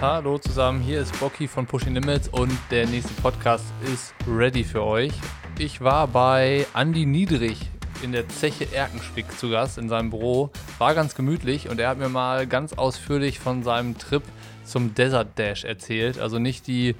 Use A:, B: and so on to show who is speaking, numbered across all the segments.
A: Hallo zusammen, hier ist Bocky von Pushing Limits und der nächste Podcast ist ready für euch. Ich war bei Andy Niedrig in der Zeche Erkenschwick zu Gast in seinem Büro. War ganz gemütlich und er hat mir mal ganz ausführlich von seinem Trip zum Desert Dash erzählt. Also nicht die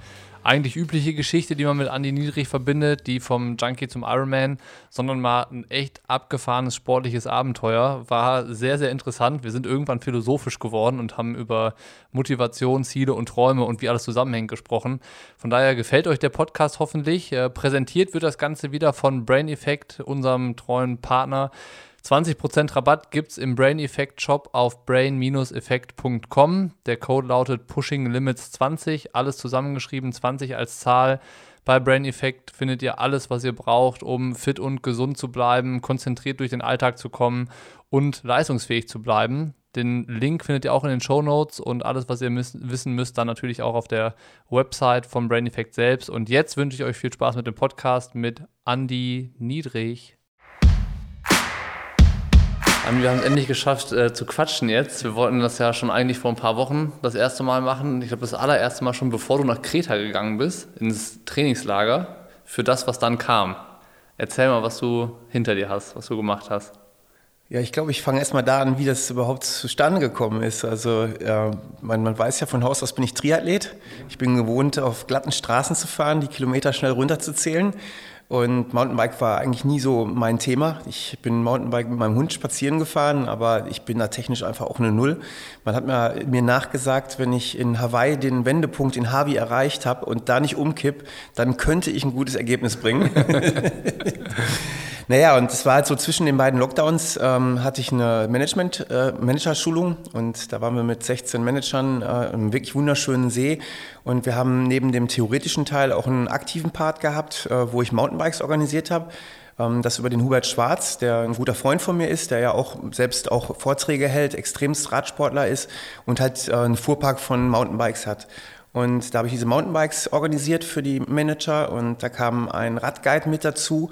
A: eigentlich übliche Geschichte, die man mit Andy Niedrig verbindet, die vom Junkie zum Ironman, sondern mal ein echt abgefahrenes sportliches Abenteuer. War sehr, sehr interessant. Wir sind irgendwann philosophisch geworden und haben über Motivation, Ziele und Träume und wie alles zusammenhängt gesprochen. Von daher gefällt euch der Podcast hoffentlich. Äh, präsentiert wird das Ganze wieder von Brain Effect, unserem treuen Partner. 20% Rabatt gibt es im Brain Effect Shop auf brain-effekt.com. Der Code lautet Pushing Limits 20, alles zusammengeschrieben, 20 als Zahl. Bei Brain Effect findet ihr alles, was ihr braucht, um fit und gesund zu bleiben, konzentriert durch den Alltag zu kommen und leistungsfähig zu bleiben. Den Link findet ihr auch in den Show Notes und alles, was ihr müssen, wissen müsst, dann natürlich auch auf der Website vom Brain Effect selbst. Und jetzt wünsche ich euch viel Spaß mit dem Podcast mit Andy Niedrig. Wir haben es endlich geschafft äh, zu quatschen jetzt. Wir wollten das ja schon eigentlich vor ein paar Wochen das erste Mal machen. Ich glaube, das allererste Mal schon, bevor du nach Kreta gegangen bist, ins Trainingslager, für das, was dann kam. Erzähl mal, was du hinter dir hast, was du gemacht hast.
B: Ja, ich glaube, ich fange erstmal da an, wie das überhaupt zustande gekommen ist. Also äh, man, man, weiß ja von Haus aus bin ich Triathlet. Ich bin gewohnt, auf glatten Straßen zu fahren, die Kilometer schnell runterzuzählen. Und Mountainbike war eigentlich nie so mein Thema. Ich bin Mountainbike mit meinem Hund spazieren gefahren, aber ich bin da technisch einfach auch eine Null. Man hat mir, mir nachgesagt, wenn ich in Hawaii den Wendepunkt in Harvey erreicht habe und da nicht umkipp, dann könnte ich ein gutes Ergebnis bringen. Naja, und es war halt so zwischen den beiden Lockdowns ähm, hatte ich eine Management, äh, Managerschulung und da waren wir mit 16 Managern äh, im wirklich wunderschönen See. Und wir haben neben dem theoretischen Teil auch einen aktiven Part gehabt, äh, wo ich Mountainbikes organisiert habe. Ähm, das über den Hubert Schwarz, der ein guter Freund von mir ist, der ja auch selbst auch Vorträge hält, extremst Radsportler ist und halt äh, einen Fuhrpark von Mountainbikes hat. Und da habe ich diese Mountainbikes organisiert für die Manager und da kam ein Radguide mit dazu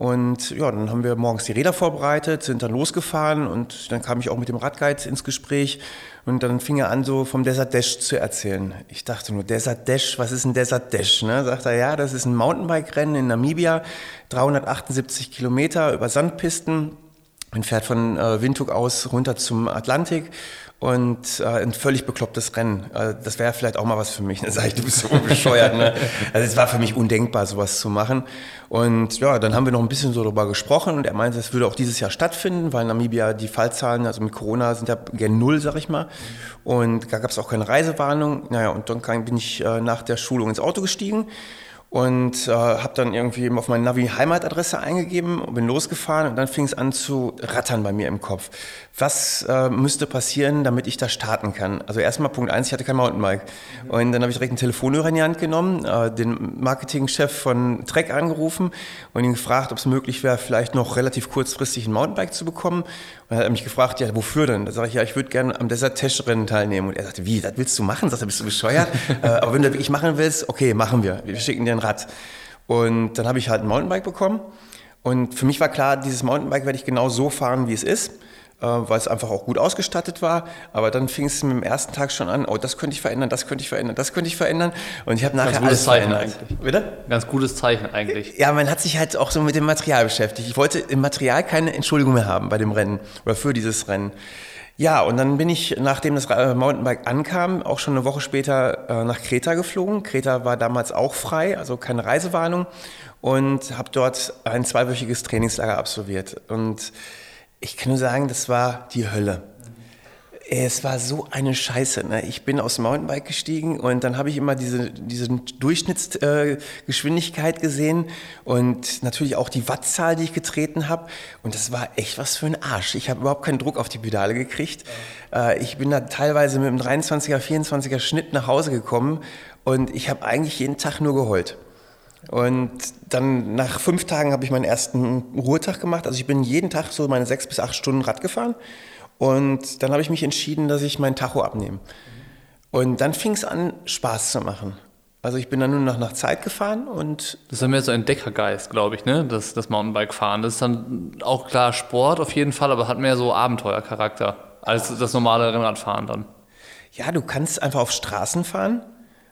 B: und ja, dann haben wir morgens die Räder vorbereitet, sind dann losgefahren und dann kam ich auch mit dem Radguide ins Gespräch und dann fing er an, so vom Desert Dash zu erzählen. Ich dachte nur, Desert Dash, was ist ein Desert Dash? Ne? Sagt er, ja, das ist ein Mountainbike-Rennen in Namibia, 378 Kilometer über Sandpisten. Man fährt von äh, Windhoek aus runter zum Atlantik und äh, ein völlig beklopptes Rennen. Also das wäre vielleicht auch mal was für mich. Dann sage ich, du bist so bescheuert. Ne? Also es war für mich undenkbar, sowas zu machen. Und ja, dann haben wir noch ein bisschen so darüber gesprochen und er meinte, es würde auch dieses Jahr stattfinden, weil in Namibia die Fallzahlen, also mit Corona, sind ja gen Null, sag ich mal. Und da gab es auch keine Reisewarnung. Naja, und dann bin ich äh, nach der Schulung ins Auto gestiegen und äh, habe dann irgendwie eben auf meine Navi Heimatadresse eingegeben und bin losgefahren und dann fing es an zu rattern bei mir im Kopf. Was äh, müsste passieren, damit ich da starten kann? Also erstmal Punkt eins, ich hatte kein Mountainbike und dann habe ich direkt einen Telefonhörer in die Hand genommen, äh, den Marketingchef von Trek angerufen und ihn gefragt, ob es möglich wäre, vielleicht noch relativ kurzfristig ein Mountainbike zu bekommen. Und er hat mich gefragt, ja, wofür denn? Da sage ich, ja, ich würde gerne am Desert Tesh Rennen teilnehmen. Und er sagte, wie, das willst du machen? Sagt er, bist du bescheuert? äh, aber wenn du wirklich machen willst, okay, machen wir. Wir schicken dir Rad. Und dann habe ich halt ein Mountainbike bekommen. Und für mich war klar, dieses Mountainbike werde ich genau so fahren, wie es ist, äh, weil es einfach auch gut ausgestattet war. Aber dann fing es mit dem ersten Tag schon an, oh, das könnte ich verändern, das könnte ich verändern, das könnte ich verändern. Und ich habe nachher
A: Ganz alles Zeichen verändert. eigentlich.
B: Bitte?
A: Ganz gutes Zeichen eigentlich.
B: Ja, man hat sich halt auch so mit dem Material beschäftigt. Ich wollte im Material keine Entschuldigung mehr haben bei dem Rennen oder für dieses Rennen. Ja, und dann bin ich, nachdem das Mountainbike ankam, auch schon eine Woche später äh, nach Kreta geflogen. Kreta war damals auch frei, also keine Reisewarnung. Und habe dort ein zweiwöchiges Trainingslager absolviert. Und ich kann nur sagen, das war die Hölle. Es war so eine Scheiße. Ne? Ich bin aus dem Mountainbike gestiegen und dann habe ich immer diese, diese Durchschnittsgeschwindigkeit äh, gesehen und natürlich auch die Wattzahl, die ich getreten habe. Und das war echt was für ein Arsch. Ich habe überhaupt keinen Druck auf die Pedale gekriegt. Äh, ich bin da teilweise mit einem 23er, 24er Schnitt nach Hause gekommen und ich habe eigentlich jeden Tag nur geheult. Und dann nach fünf Tagen habe ich meinen ersten Ruhetag gemacht. Also ich bin jeden Tag so meine sechs bis acht Stunden Rad gefahren. Und dann habe ich mich entschieden, dass ich mein Tacho abnehme. Und dann fing es an, Spaß zu machen. Also ich bin dann nur noch nach Zeit gefahren und...
A: Das ist dann mehr so ein Deckergeist, glaube ich, ne? Das, das Mountainbike-Fahren. Das ist dann auch klar Sport auf jeden Fall, aber hat mehr so Abenteuercharakter als das normale Rennradfahren dann.
B: Ja, du kannst einfach auf Straßen fahren.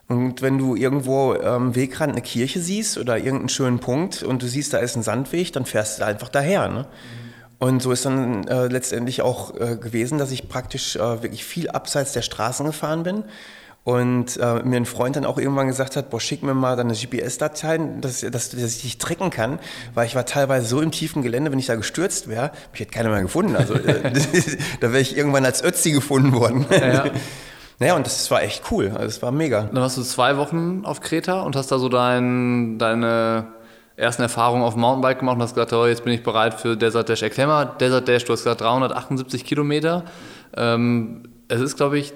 B: Und wenn du irgendwo am Wegrand eine Kirche siehst oder irgendeinen schönen Punkt und du siehst, da ist ein Sandweg, dann fährst du einfach daher. Ne? Und so ist dann äh, letztendlich auch äh, gewesen, dass ich praktisch äh, wirklich viel abseits der Straßen gefahren bin. Und äh, mir ein Freund dann auch irgendwann gesagt hat, boah, schick mir mal deine GPS-Dateien, dass, dass, dass ich dich tracken kann, weil ich war teilweise so im tiefen Gelände, wenn ich da gestürzt wäre, mich hätte keiner mehr gefunden. Also äh, da wäre ich irgendwann als Ötzi gefunden worden. Ja. Naja, und das war echt cool. Also, es war mega.
A: Dann warst du zwei Wochen auf Kreta und hast da so dein, deine ersten Erfahrungen auf dem Mountainbike gemacht und hast gesagt, oh, jetzt bin ich bereit für Desert Dash. Erklär mal, Desert Dash, du hast gesagt 378 Kilometer. Ähm, es ist, glaube ich,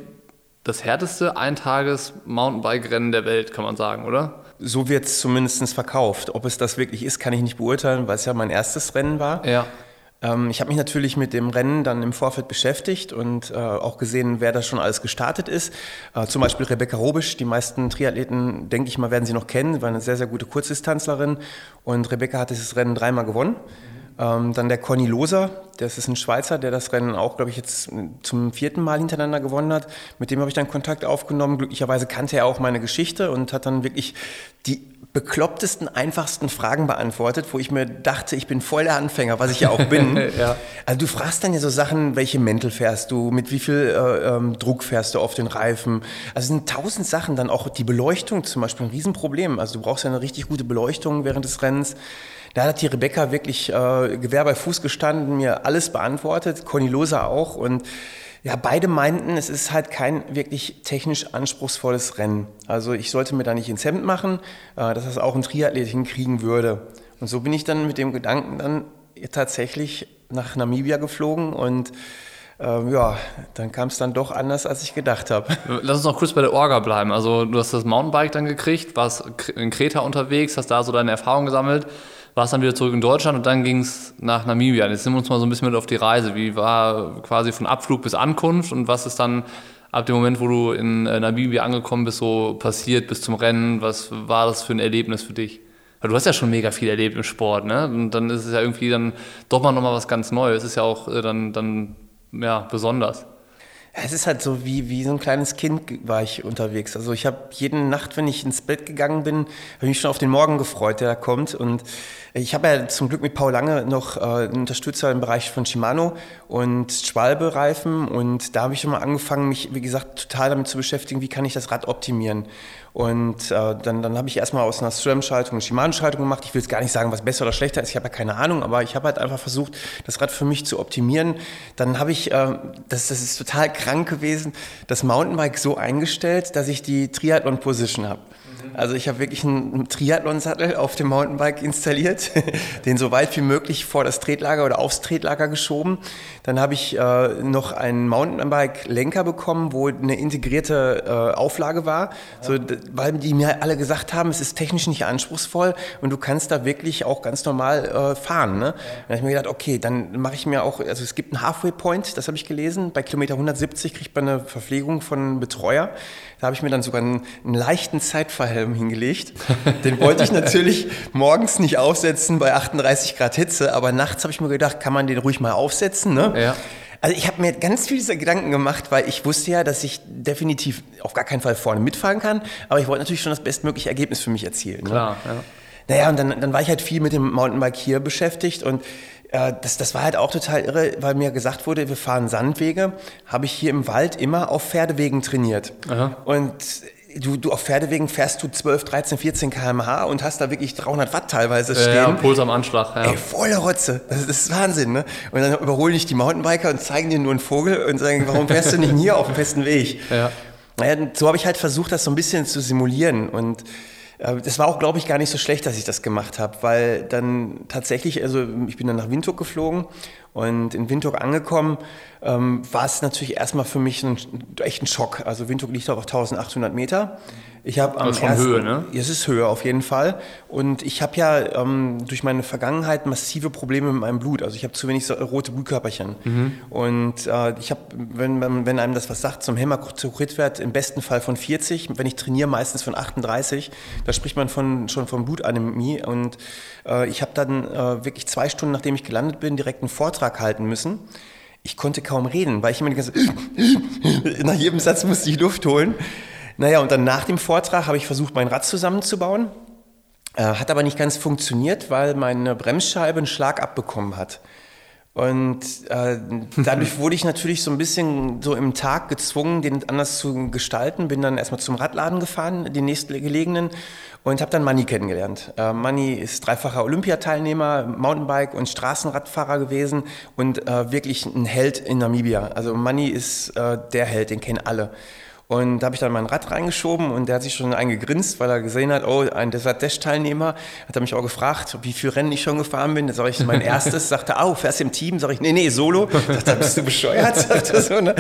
A: das härteste Eintages-Mountainbike-Rennen der Welt, kann man sagen, oder?
B: So wird es zumindest verkauft. Ob es das wirklich ist, kann ich nicht beurteilen, weil es ja mein erstes Rennen war.
A: Ja.
B: Ähm, ich habe mich natürlich mit dem Rennen dann im Vorfeld beschäftigt und äh, auch gesehen, wer da schon alles gestartet ist. Äh, zum Beispiel Rebecca Robisch. Die meisten Triathleten, denke ich mal, werden sie noch kennen. War eine sehr, sehr gute Kurzdistanzlerin. Und Rebecca hat dieses Rennen dreimal gewonnen. Ähm, dann der Conny Loser, das ist ein Schweizer, der das Rennen auch, glaube ich, jetzt zum vierten Mal hintereinander gewonnen hat. Mit dem habe ich dann Kontakt aufgenommen. Glücklicherweise kannte er auch meine Geschichte und hat dann wirklich die beklopptesten, einfachsten Fragen beantwortet, wo ich mir dachte, ich bin voll der Anfänger, was ich ja auch bin. ja. Also du fragst dann ja so Sachen, welche Mäntel fährst du, mit wie viel äh, ähm, Druck fährst du auf den Reifen. Also es sind tausend Sachen, dann auch die Beleuchtung zum Beispiel ein Riesenproblem. Also du brauchst ja eine richtig gute Beleuchtung während des Rennens. Da hat die Rebecca wirklich äh, Gewehr bei Fuß gestanden, mir alles beantwortet, Conny Loser auch und ja, beide meinten, es ist halt kein wirklich technisch anspruchsvolles Rennen. Also ich sollte mir da nicht ins Hemd machen, äh, dass das auch ein Triathlet hinkriegen würde. Und so bin ich dann mit dem Gedanken dann tatsächlich nach Namibia geflogen und ähm, ja, dann kam es dann doch anders, als ich gedacht habe.
A: Lass uns noch kurz bei der Orga bleiben. Also du hast das Mountainbike dann gekriegt, warst in Kreta unterwegs, hast da so deine Erfahrungen gesammelt warst dann wieder zurück in Deutschland und dann ging es nach Namibia. Jetzt nehmen wir uns mal so ein bisschen mit auf die Reise. Wie war quasi von Abflug bis Ankunft und was ist dann ab dem Moment, wo du in äh, Namibia angekommen bist, so passiert bis zum Rennen? Was war das für ein Erlebnis für dich? Weil du hast ja schon mega viel erlebt im Sport, ne? Und dann ist es ja irgendwie dann doch mal nochmal was ganz Neues. Es ist ja auch äh, dann, dann ja, besonders.
B: Es ist halt so wie, wie so ein kleines Kind war ich unterwegs. Also ich habe jede Nacht, wenn ich ins Bett gegangen bin, habe ich mich schon auf den Morgen gefreut, der da kommt. Und ich habe ja zum Glück mit Paul Lange noch äh, einen Unterstützer im Bereich von Shimano und Schwalbe-Reifen. Und da habe ich schon mal angefangen, mich, wie gesagt, total damit zu beschäftigen, wie kann ich das Rad optimieren. Und äh, dann, dann habe ich erstmal aus einer SRAM-Schaltung eine Shimano-Schaltung gemacht. Ich will jetzt gar nicht sagen, was besser oder schlechter ist. Ich habe ja keine Ahnung, aber ich habe halt einfach versucht, das Rad für mich zu optimieren. Dann habe ich, äh, das, das ist total krank gewesen, das Mountainbike so eingestellt, dass ich die Triathlon-Position habe. Also ich habe wirklich einen Triathlon-Sattel auf dem Mountainbike installiert, den so weit wie möglich vor das Tretlager oder aufs Tretlager geschoben. Dann habe ich äh, noch einen Mountainbike-Lenker bekommen, wo eine integrierte äh, Auflage war, so, weil die mir alle gesagt haben, es ist technisch nicht anspruchsvoll und du kannst da wirklich auch ganz normal äh, fahren. Ne? Dann habe ich mir gedacht, okay, dann mache ich mir auch, also es gibt einen Halfway Point, das habe ich gelesen, bei Kilometer 170 kriegt man eine Verpflegung von einem Betreuer. Da habe ich mir dann sogar einen, einen leichten Zeitverhelm hingelegt. Den wollte ich natürlich morgens nicht aufsetzen bei 38 Grad Hitze, aber nachts habe ich mir gedacht, kann man den ruhig mal aufsetzen. Ne? Ja. Also ich habe mir ganz viele Gedanken gemacht, weil ich wusste ja, dass ich definitiv auf gar keinen Fall vorne mitfahren kann, aber ich wollte natürlich schon das bestmögliche Ergebnis für mich erzielen. Ne?
A: Klar, ja.
B: Naja, und dann, dann war ich halt viel mit dem Mountainbike hier beschäftigt und äh, das, das war halt auch total irre, weil mir gesagt wurde, wir fahren Sandwege, habe ich hier im Wald immer auf Pferdewegen trainiert. Aha. Und du, du auf Pferdewegen fährst du 12, 13, 14 km/h und hast da wirklich 300 Watt teilweise stehen. Ja,
A: Puls am Anschlag. Ja.
B: Ey, volle Rotze. Das, das, ist Wahnsinn, ne? Und dann überholen dich die Mountainbiker und zeigen dir nur einen Vogel und sagen, warum fährst du nicht hier auf dem festen Weg? Ja. Naja, so habe ich halt versucht, das so ein bisschen zu simulieren und äh, das war auch, glaube ich, gar nicht so schlecht, dass ich das gemacht habe, weil dann tatsächlich, also ich bin dann nach Windhoek geflogen und in Windhoek angekommen, ähm, war es natürlich erstmal für mich ein, echt ein Schock. Also Windhoek liegt auf 1800 Meter. Ich habe am
A: ersten, Höhe, ne?
B: Es ist Höhe auf jeden Fall. Und ich habe ja ähm, durch meine Vergangenheit massive Probleme mit meinem Blut. Also ich habe zu wenig so rote Blutkörperchen. Mhm. Und äh, ich habe, wenn, wenn einem das was sagt, zum Hämatokritwert im besten Fall von 40, wenn ich trainiere, meistens von 38. Da spricht man von, schon von Blutanämie. Und äh, ich habe dann äh, wirklich zwei Stunden, nachdem ich gelandet bin, direkt einen Vortrag halten müssen ich konnte kaum reden, weil ich immer die ganze nach jedem Satz musste ich Luft holen. Naja, und dann nach dem Vortrag habe ich versucht, mein Rad zusammenzubauen. Äh, hat aber nicht ganz funktioniert, weil meine Bremsscheibe einen Schlag abbekommen hat. Und äh, dadurch wurde ich natürlich so ein bisschen so im Tag gezwungen, den anders zu gestalten. Bin dann erstmal zum Radladen gefahren, den nächstgelegenen, und habe dann Manni kennengelernt. Äh, Manni ist dreifacher Olympiateilnehmer, Mountainbike- und Straßenradfahrer gewesen und äh, wirklich ein Held in Namibia. Also Manni ist äh, der Held, den kennen alle. Und da habe ich dann mein Rad reingeschoben und der hat sich schon eingegrinst, weil er gesehen hat, oh, ein Desert-Dash-Teilnehmer hat er mich auch gefragt, wie viele Rennen ich schon gefahren bin. Da sage ich, mein erstes, sagt er, oh, fährst du im Team? Sage ich, nee, nee, solo. Sagt er, bist du bescheuert? Sagt er so, ne?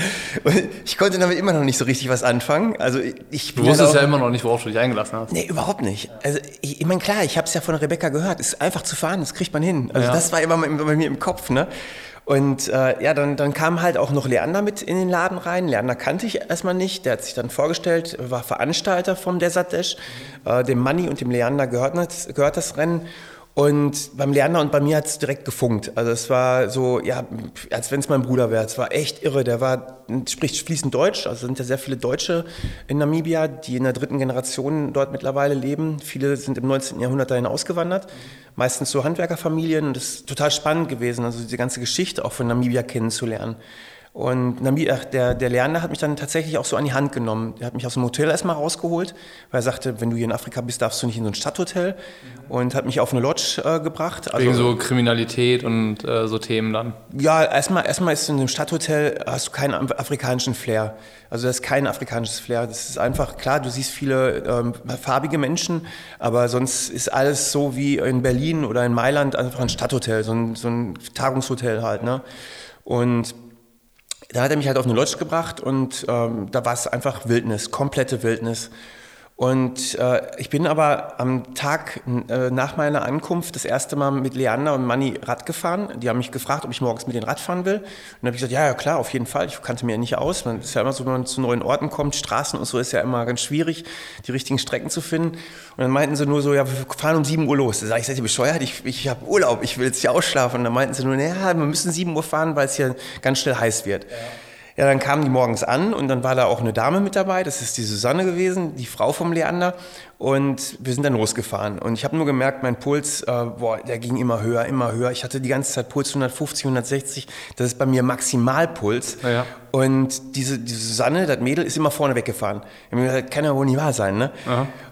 B: Und ich konnte damit immer noch nicht so richtig was anfangen. Also ich
A: Du wusstest ja immer noch nicht, worauf du dich eingelassen hast.
B: Nee, überhaupt nicht. Also ich, ich meine, klar, ich habe es ja von Rebecca gehört, es ist einfach zu fahren, das kriegt man hin. Also ja. das war immer bei mir im Kopf, ne? Und äh, ja, dann, dann kam halt auch noch Leander mit in den Laden rein. Leander kannte ich erstmal nicht. Der hat sich dann vorgestellt, war Veranstalter vom Desert Dash. Mhm. Äh, dem Manni und dem Leander gehört, gehört das Rennen. Und beim Leander und bei mir hat es direkt gefunkt. Also es war so, ja, als wenn es mein Bruder wäre. Es war echt irre. Der war, spricht fließend Deutsch. Also sind ja sehr viele Deutsche in Namibia, die in der dritten Generation dort mittlerweile leben. Viele sind im 19. Jahrhundert dahin ausgewandert. Meistens so Handwerkerfamilien. Und das ist total spannend gewesen, also diese ganze Geschichte auch von Namibia kennenzulernen. Und der, der Lerner hat mich dann tatsächlich auch so an die Hand genommen. Er hat mich aus dem Hotel erstmal rausgeholt, weil er sagte, wenn du hier in Afrika bist, darfst du nicht in so ein Stadthotel. Und hat mich auf eine Lodge äh, gebracht.
A: Also, Wegen so Kriminalität und äh, so Themen dann?
B: Ja, erstmal, erstmal ist in einem Stadthotel, hast du keinen afrikanischen Flair. Also das ist kein afrikanisches Flair. Das ist einfach, klar, du siehst viele ähm, farbige Menschen, aber sonst ist alles so wie in Berlin oder in Mailand einfach ein Stadthotel, so ein, so ein Tagungshotel halt. Ne? Und da hat er mich halt auf eine Lodge gebracht und ähm, da war es einfach Wildnis, komplette Wildnis. Und äh, ich bin aber am Tag äh, nach meiner Ankunft das erste Mal mit Leander und Manni Rad gefahren. Die haben mich gefragt, ob ich morgens mit denen Rad fahren will. Und dann habe ich gesagt, ja, ja klar, auf jeden Fall. Ich kannte mir ja nicht aus. Man ist ja immer so, wenn man zu neuen Orten kommt, Straßen und so ist ja immer ganz schwierig, die richtigen Strecken zu finden. Und dann meinten sie nur so, ja, wir fahren um 7 Uhr los. Da sage ich, seid ihr bescheuert? Ich, ich habe Urlaub, ich will jetzt hier ausschlafen. Und dann meinten sie nur, naja, wir müssen 7 Uhr fahren, weil es hier ganz schnell heiß wird. Ja. Ja, dann kamen die morgens an und dann war da auch eine Dame mit dabei, das ist die Susanne gewesen, die Frau vom Leander. Und wir sind dann losgefahren. Und ich habe nur gemerkt, mein Puls, äh, boah, der ging immer höher, immer höher. Ich hatte die ganze Zeit Puls 150, 160. Das ist bei mir Maximalpuls. Ja, ja. Und diese, diese Susanne, das Mädel, ist immer vorne weggefahren. Ich mir gedacht, kann ja wohl nicht wahr sein. Ne?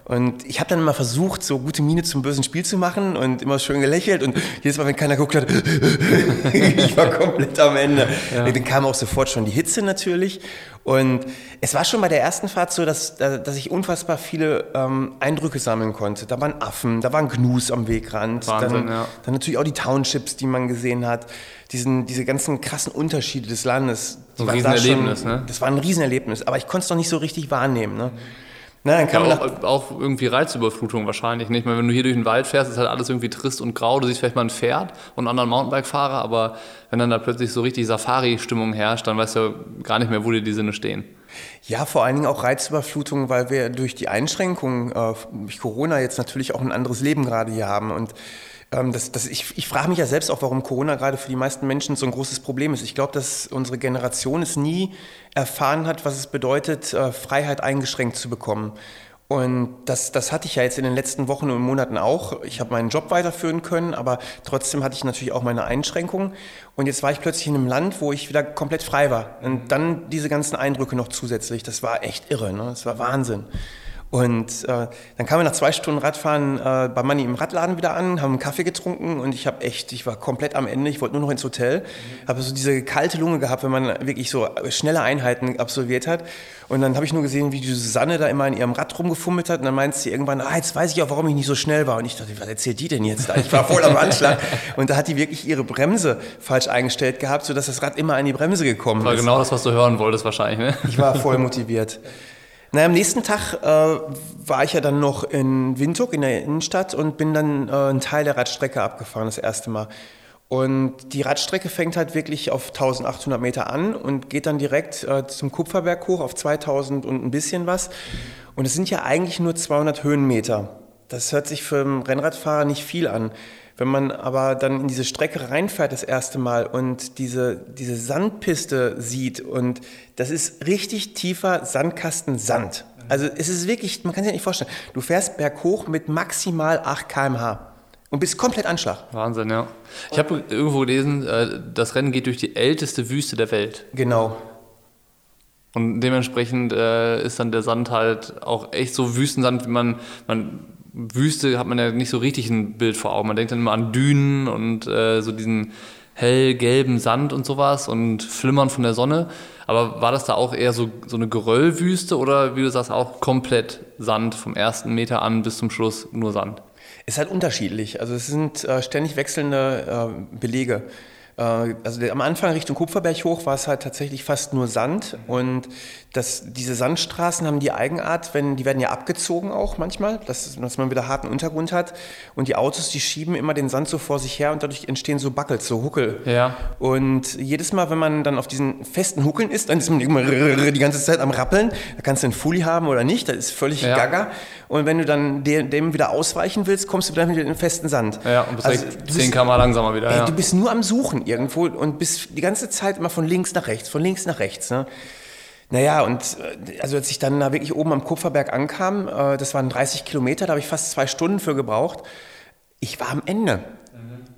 B: Und ich habe dann immer versucht, so gute Miene zum bösen Spiel zu machen und immer schön gelächelt. Und jedes Mal, wenn keiner guckt hat, ich war komplett am Ende. Ja. Dann kam auch sofort schon die Hitze natürlich. Und es war schon bei der ersten Fahrt so, dass, dass ich unfassbar viele ähm, Eindrücke sammeln konnte. Da waren Affen, da waren Gnus am Wegrand.
A: Wahnsinn, dann, ja.
B: dann natürlich auch die Townships, die man gesehen hat. Diesen, diese ganzen krassen Unterschiede des Landes.
A: Ein Riesenerlebnis, ne?
B: Das war ein Riesenerlebnis, aber ich konnte es noch nicht so richtig wahrnehmen. Ne? Mhm.
A: Dann kann ja, auch, auch, irgendwie Reizüberflutung wahrscheinlich nicht. Weil wenn du hier durch den Wald fährst, ist halt alles irgendwie trist und grau. Du siehst vielleicht mal ein Pferd und einen anderen Mountainbike-Fahrer, aber wenn dann da plötzlich so richtig Safari-Stimmung herrscht, dann weißt du gar nicht mehr, wo dir die Sinne stehen.
B: Ja, vor allen Dingen auch Reizüberflutung, weil wir durch die Einschränkungen äh, durch Corona jetzt natürlich auch ein anderes Leben gerade hier haben und ähm, das, das, ich, ich frage mich ja selbst auch, warum Corona gerade für die meisten Menschen so ein großes Problem ist. Ich glaube, dass unsere Generation es nie erfahren hat, was es bedeutet, äh, Freiheit eingeschränkt zu bekommen. Und das, das hatte ich ja jetzt in den letzten Wochen und Monaten auch. Ich habe meinen Job weiterführen können, aber trotzdem hatte ich natürlich auch meine Einschränkungen. Und jetzt war ich plötzlich in einem Land, wo ich wieder komplett frei war. Und dann diese ganzen Eindrücke noch zusätzlich. Das war echt irre. Ne? Das war Wahnsinn. Und äh, dann kamen wir nach zwei Stunden Radfahren äh, bei Manni im Radladen wieder an, haben einen Kaffee getrunken und ich habe echt, ich war komplett am Ende, ich wollte nur noch ins Hotel, mhm. habe so diese kalte Lunge gehabt, wenn man wirklich so schnelle Einheiten absolviert hat. Und dann habe ich nur gesehen, wie die Susanne da immer in ihrem Rad rumgefummelt hat und dann meint sie irgendwann, ah, jetzt weiß ich auch, warum ich nicht so schnell war. Und ich dachte, was erzählt die denn jetzt da? Ich war voll am Anschlag. Und da hat die wirklich ihre Bremse falsch eingestellt gehabt, sodass das Rad immer an die Bremse gekommen ist.
A: War genau das, was du hören wolltest wahrscheinlich, ne?
B: Ich war voll motiviert. Naja, am nächsten Tag äh, war ich ja dann noch in Windhoek in der Innenstadt und bin dann äh, einen Teil der Radstrecke abgefahren, das erste Mal. Und die Radstrecke fängt halt wirklich auf 1800 Meter an und geht dann direkt äh, zum Kupferberg hoch auf 2000 und ein bisschen was. Und es sind ja eigentlich nur 200 Höhenmeter. Das hört sich für einen Rennradfahrer nicht viel an. Wenn man aber dann in diese Strecke reinfährt das erste Mal und diese, diese Sandpiste sieht und das ist richtig tiefer Sandkasten Sand. Also es ist wirklich, man kann sich nicht vorstellen, du fährst berghoch mit maximal 8 km/h und bist komplett Anschlag.
A: Wahnsinn, ja. Ich habe irgendwo gelesen, äh, das Rennen geht durch die älteste Wüste der Welt.
B: Genau.
A: Und dementsprechend äh, ist dann der Sand halt auch echt so Wüstensand, wie man, man Wüste hat man ja nicht so richtig ein Bild vor Augen. Man denkt dann immer an Dünen und äh, so diesen hellgelben Sand und sowas und Flimmern von der Sonne. Aber war das da auch eher so, so eine Geröllwüste oder wie du sagst, auch komplett Sand vom ersten Meter an bis zum Schluss nur Sand?
B: Es ist halt unterschiedlich. Also es sind äh, ständig wechselnde äh, Belege. Äh, also am Anfang Richtung Kupferberg hoch war es halt tatsächlich fast nur Sand und das, diese Sandstraßen haben die Eigenart, wenn, die werden ja abgezogen auch manchmal, dass, dass man wieder harten Untergrund hat und die Autos, die schieben immer den Sand so vor sich her und dadurch entstehen so Buckels, so Huckel.
A: Ja.
B: Und jedes Mal, wenn man dann auf diesen festen Huckeln ist, dann ist man immer die ganze Zeit am Rappeln. Da kannst du einen Fully haben oder nicht, das ist völlig ja. gaga. Und wenn du dann dem wieder ausweichen willst, kommst du dann wieder in den festen Sand.
A: Ja, und bist also, 10 km langsamer wieder.
B: Ey,
A: ja.
B: Du bist nur am Suchen irgendwo und bist die ganze Zeit immer von links nach rechts, von links nach rechts. Ne? Naja, und äh, also als ich dann da wirklich oben am Kupferberg ankam, äh, das waren 30 Kilometer, da habe ich fast zwei Stunden für gebraucht. Ich war am Ende.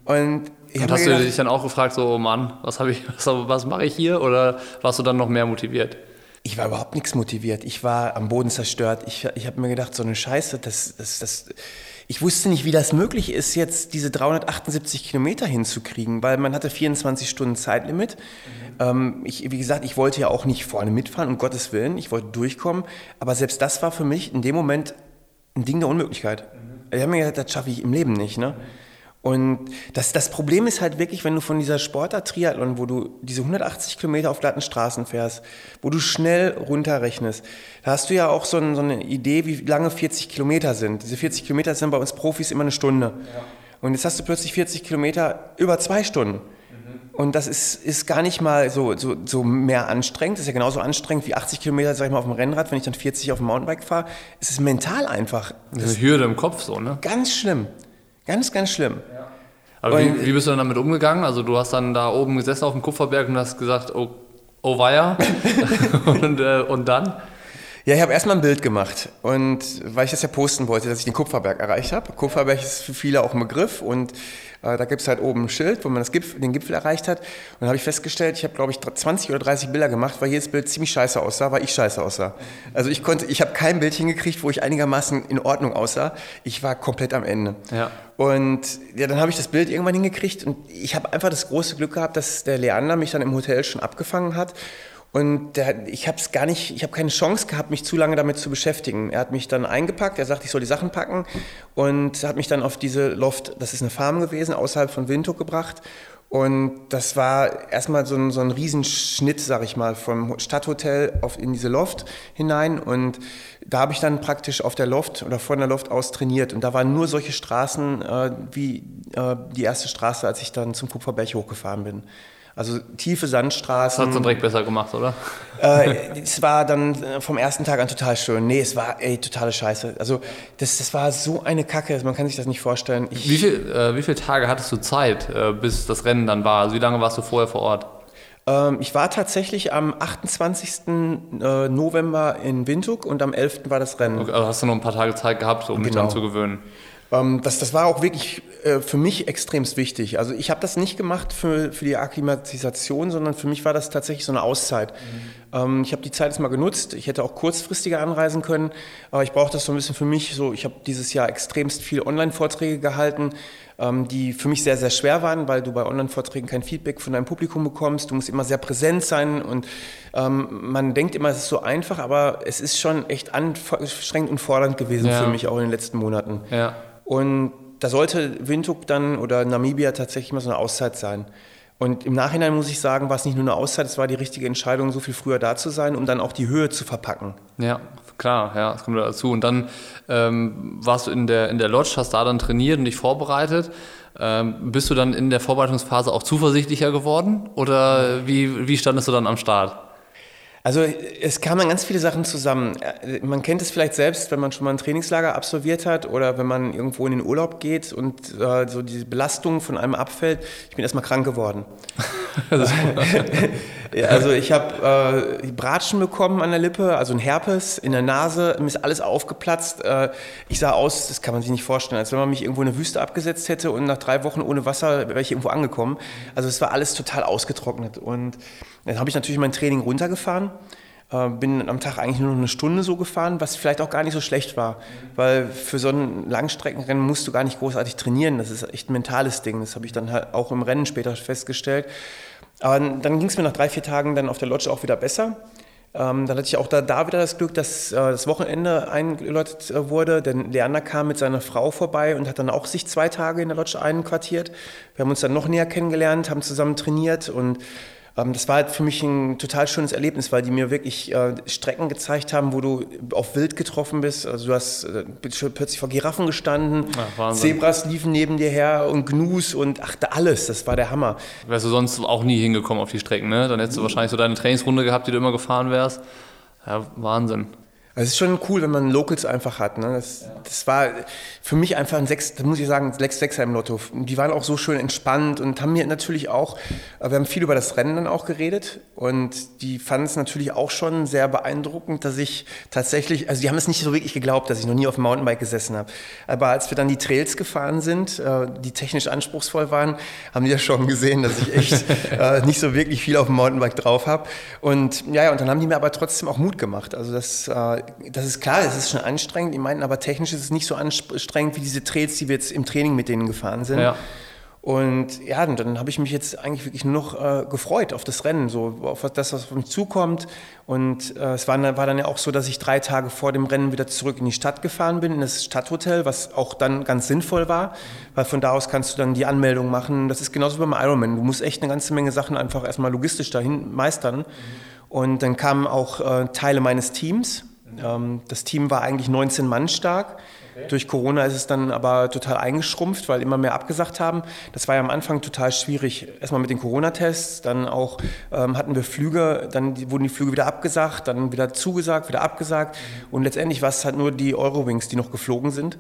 A: Und, und hast gedacht, du dich dann auch gefragt, so, oh Mann, was, ich, was, was mache ich hier? Oder warst du dann noch mehr motiviert?
B: Ich war überhaupt nichts motiviert. Ich war am Boden zerstört. Ich, ich habe mir gedacht, so eine Scheiße, das, das, das, ich wusste nicht, wie das möglich ist, jetzt diese 378 Kilometer hinzukriegen, weil man hatte 24 Stunden Zeitlimit. Mhm. Ähm, ich, wie gesagt, ich wollte ja auch nicht vorne mitfahren, um Gottes Willen. Ich wollte durchkommen. Aber selbst das war für mich in dem Moment ein Ding der Unmöglichkeit. Mhm. Ich habe mir gedacht, das schaffe ich im Leben nicht. Ne? Mhm. Und das, das Problem ist halt wirklich, wenn du von dieser Sportart Triathlon, wo du diese 180 Kilometer auf glatten Straßen fährst, wo du schnell runterrechnest, da hast du ja auch so, ein, so eine Idee, wie lange 40 Kilometer sind. Diese 40 Kilometer sind bei uns Profis immer eine Stunde. Ja. Und jetzt hast du plötzlich 40 Kilometer über zwei Stunden. Mhm. Und das ist, ist gar nicht mal so, so, so mehr anstrengend. Das ist ja genauso anstrengend wie 80 Kilometer, sag ich mal, auf dem Rennrad, wenn ich dann 40 auf dem Mountainbike fahre. Es ist mental einfach.
A: Das ist eine Hürde im Kopf so, ne?
B: Ganz schlimm. Ganz, ganz schlimm. Ja.
A: Aber wie, wie, bist du dann damit umgegangen? Also du hast dann da oben gesessen auf dem Kupferberg und hast gesagt, oh, oh weia. und, äh, und dann?
B: Ja, ich habe erstmal ein Bild gemacht und weil ich das ja posten wollte, dass ich den Kupferberg erreicht habe. Kupferberg ist für viele auch ein Begriff und da gibt es halt oben ein Schild, wo man Gipfel, den Gipfel erreicht hat. Und dann habe ich festgestellt, ich habe glaube ich 20 oder 30 Bilder gemacht, weil jedes Bild ziemlich scheiße aussah, weil ich scheiße aussah. Also ich konnte, ich habe kein Bild hingekriegt, wo ich einigermaßen in Ordnung aussah. Ich war komplett am Ende.
A: Ja.
B: Und ja, dann habe ich das Bild irgendwann hingekriegt und ich habe einfach das große Glück gehabt, dass der Leander mich dann im Hotel schon abgefangen hat und der, ich habe es gar nicht, ich habe keine Chance gehabt, mich zu lange damit zu beschäftigen. Er hat mich dann eingepackt, er sagt, ich soll die Sachen packen und hat mich dann auf diese Loft, das ist eine Farm gewesen, außerhalb von Windhoek gebracht. Und das war erstmal so ein, so ein Riesenschnitt, sag ich mal, vom Stadthotel auf in diese Loft hinein. Und da habe ich dann praktisch auf der Loft oder von der Loft aus trainiert. Und da waren nur solche Straßen äh, wie äh, die erste Straße, als ich dann zum Kupferberg hochgefahren bin. Also tiefe Sandstraßen.
A: Das hat es dann direkt besser gemacht, oder?
B: Äh, es war dann äh, vom ersten Tag an total schön. Nee, es war ey, totale Scheiße. Also das, das war so eine Kacke, man kann sich das nicht vorstellen.
A: Ich wie, viel, äh, wie viele Tage hattest du Zeit, äh, bis das Rennen dann war? Also wie lange warst du vorher vor Ort?
B: Ähm, ich war tatsächlich am 28. Äh, November in Windhoek und am 11. war das Rennen.
A: Okay, also hast du noch ein paar Tage Zeit gehabt, um genau. dich dann zu gewöhnen?
B: Ähm, das, das war auch wirklich äh, für mich extremst wichtig. Also ich habe das nicht gemacht für, für die Akklimatisation, sondern für mich war das tatsächlich so eine Auszeit. Mhm. Ähm, ich habe die Zeit jetzt mal genutzt. Ich hätte auch kurzfristiger anreisen können, aber ich brauche das so ein bisschen für mich. So, ich habe dieses Jahr extremst viele Online-Vorträge gehalten, ähm, die für mich sehr, sehr schwer waren, weil du bei Online-Vorträgen kein Feedback von deinem Publikum bekommst. Du musst immer sehr präsent sein und ähm, man denkt immer, es ist so einfach, aber es ist schon echt anstrengend und fordernd gewesen ja. für mich auch in den letzten Monaten.
A: Ja.
B: Und da sollte Windhoek dann oder Namibia tatsächlich mal so eine Auszeit sein. Und im Nachhinein muss ich sagen, war es nicht nur eine Auszeit, es war die richtige Entscheidung, so viel früher da zu sein, um dann auch die Höhe zu verpacken.
A: Ja, klar, ja, das kommt dazu. Und dann ähm, warst du in der, in der Lodge, hast da dann trainiert und dich vorbereitet. Ähm, bist du dann in der Vorbereitungsphase auch zuversichtlicher geworden oder wie, wie standest du dann am Start?
B: Also es kamen ganz viele Sachen zusammen. Äh, man kennt es vielleicht selbst, wenn man schon mal ein Trainingslager absolviert hat oder wenn man irgendwo in den Urlaub geht und äh, so die Belastung von einem abfällt. Ich bin erstmal krank geworden. also ich habe äh, Bratschen bekommen an der Lippe, also ein Herpes in der Nase, mir ist alles aufgeplatzt. Äh, ich sah aus, das kann man sich nicht vorstellen, als wenn man mich irgendwo in eine Wüste abgesetzt hätte und nach drei Wochen ohne Wasser wäre ich irgendwo angekommen. Also es war alles total ausgetrocknet und dann habe ich natürlich mein Training runtergefahren. Äh, bin am Tag eigentlich nur noch eine Stunde so gefahren, was vielleicht auch gar nicht so schlecht war. Weil für so ein Langstreckenrennen musst du gar nicht großartig trainieren. Das ist echt ein mentales Ding. Das habe ich dann halt auch im Rennen später festgestellt. Aber dann ging es mir nach drei, vier Tagen dann auf der Lodge auch wieder besser. Ähm, dann hatte ich auch da, da wieder das Glück, dass äh, das Wochenende eingeläutet äh, wurde, denn Leander kam mit seiner Frau vorbei und hat dann auch sich zwei Tage in der Lodge einquartiert. Wir haben uns dann noch näher kennengelernt, haben zusammen trainiert und das war halt für mich ein total schönes Erlebnis, weil die mir wirklich äh, Strecken gezeigt haben, wo du auf Wild getroffen bist. Also du hast äh, plötzlich vor Giraffen gestanden, ja, Zebras liefen neben dir her und Gnus und ach, alles, das war der Hammer.
A: Wärst du sonst auch nie hingekommen auf die Strecken, ne? Dann hättest du wahrscheinlich so deine Trainingsrunde gehabt, die du immer gefahren wärst. Ja, Wahnsinn.
B: Also es ist schon cool, wenn man Locals einfach hat. Ne? Das, das war für mich einfach ein Sechs, das muss ich sagen, Sechs Sechser im Lotto. Die waren auch so schön entspannt und haben mir natürlich auch, äh, wir haben viel über das Rennen dann auch geredet und die fanden es natürlich auch schon sehr beeindruckend, dass ich tatsächlich, also die haben es nicht so wirklich geglaubt, dass ich noch nie auf dem Mountainbike gesessen habe. Aber als wir dann die Trails gefahren sind, äh, die technisch anspruchsvoll waren, haben die ja schon gesehen, dass ich echt äh, nicht so wirklich viel auf dem Mountainbike drauf habe. Und ja, und dann haben die mir aber trotzdem auch Mut gemacht. Also das das ist klar, es ist schon anstrengend. Die meinten aber technisch ist es nicht so anstrengend wie diese Trails, die wir jetzt im Training mit denen gefahren sind. Ja. Und ja, und dann habe ich mich jetzt eigentlich wirklich nur noch äh, gefreut auf das Rennen, so auf das, was auf mich zukommt. Und äh, es war, war, dann ja auch so, dass ich drei Tage vor dem Rennen wieder zurück in die Stadt gefahren bin, in das Stadthotel, was auch dann ganz sinnvoll war, weil von da aus kannst du dann die Anmeldung machen. Das ist genauso beim Ironman. Du musst echt eine ganze Menge Sachen einfach erstmal logistisch dahin meistern. Mhm. Und dann kamen auch äh, Teile meines Teams das Team war eigentlich 19 Mann stark. Okay. Durch Corona ist es dann aber total eingeschrumpft, weil immer mehr abgesagt haben. Das war ja am Anfang total schwierig. Erstmal mit den Corona-Tests, dann auch ähm, hatten wir Flüge, dann wurden die Flüge wieder abgesagt, dann wieder zugesagt, wieder abgesagt. Mhm. Und letztendlich war es halt nur die Eurowings, die noch geflogen sind.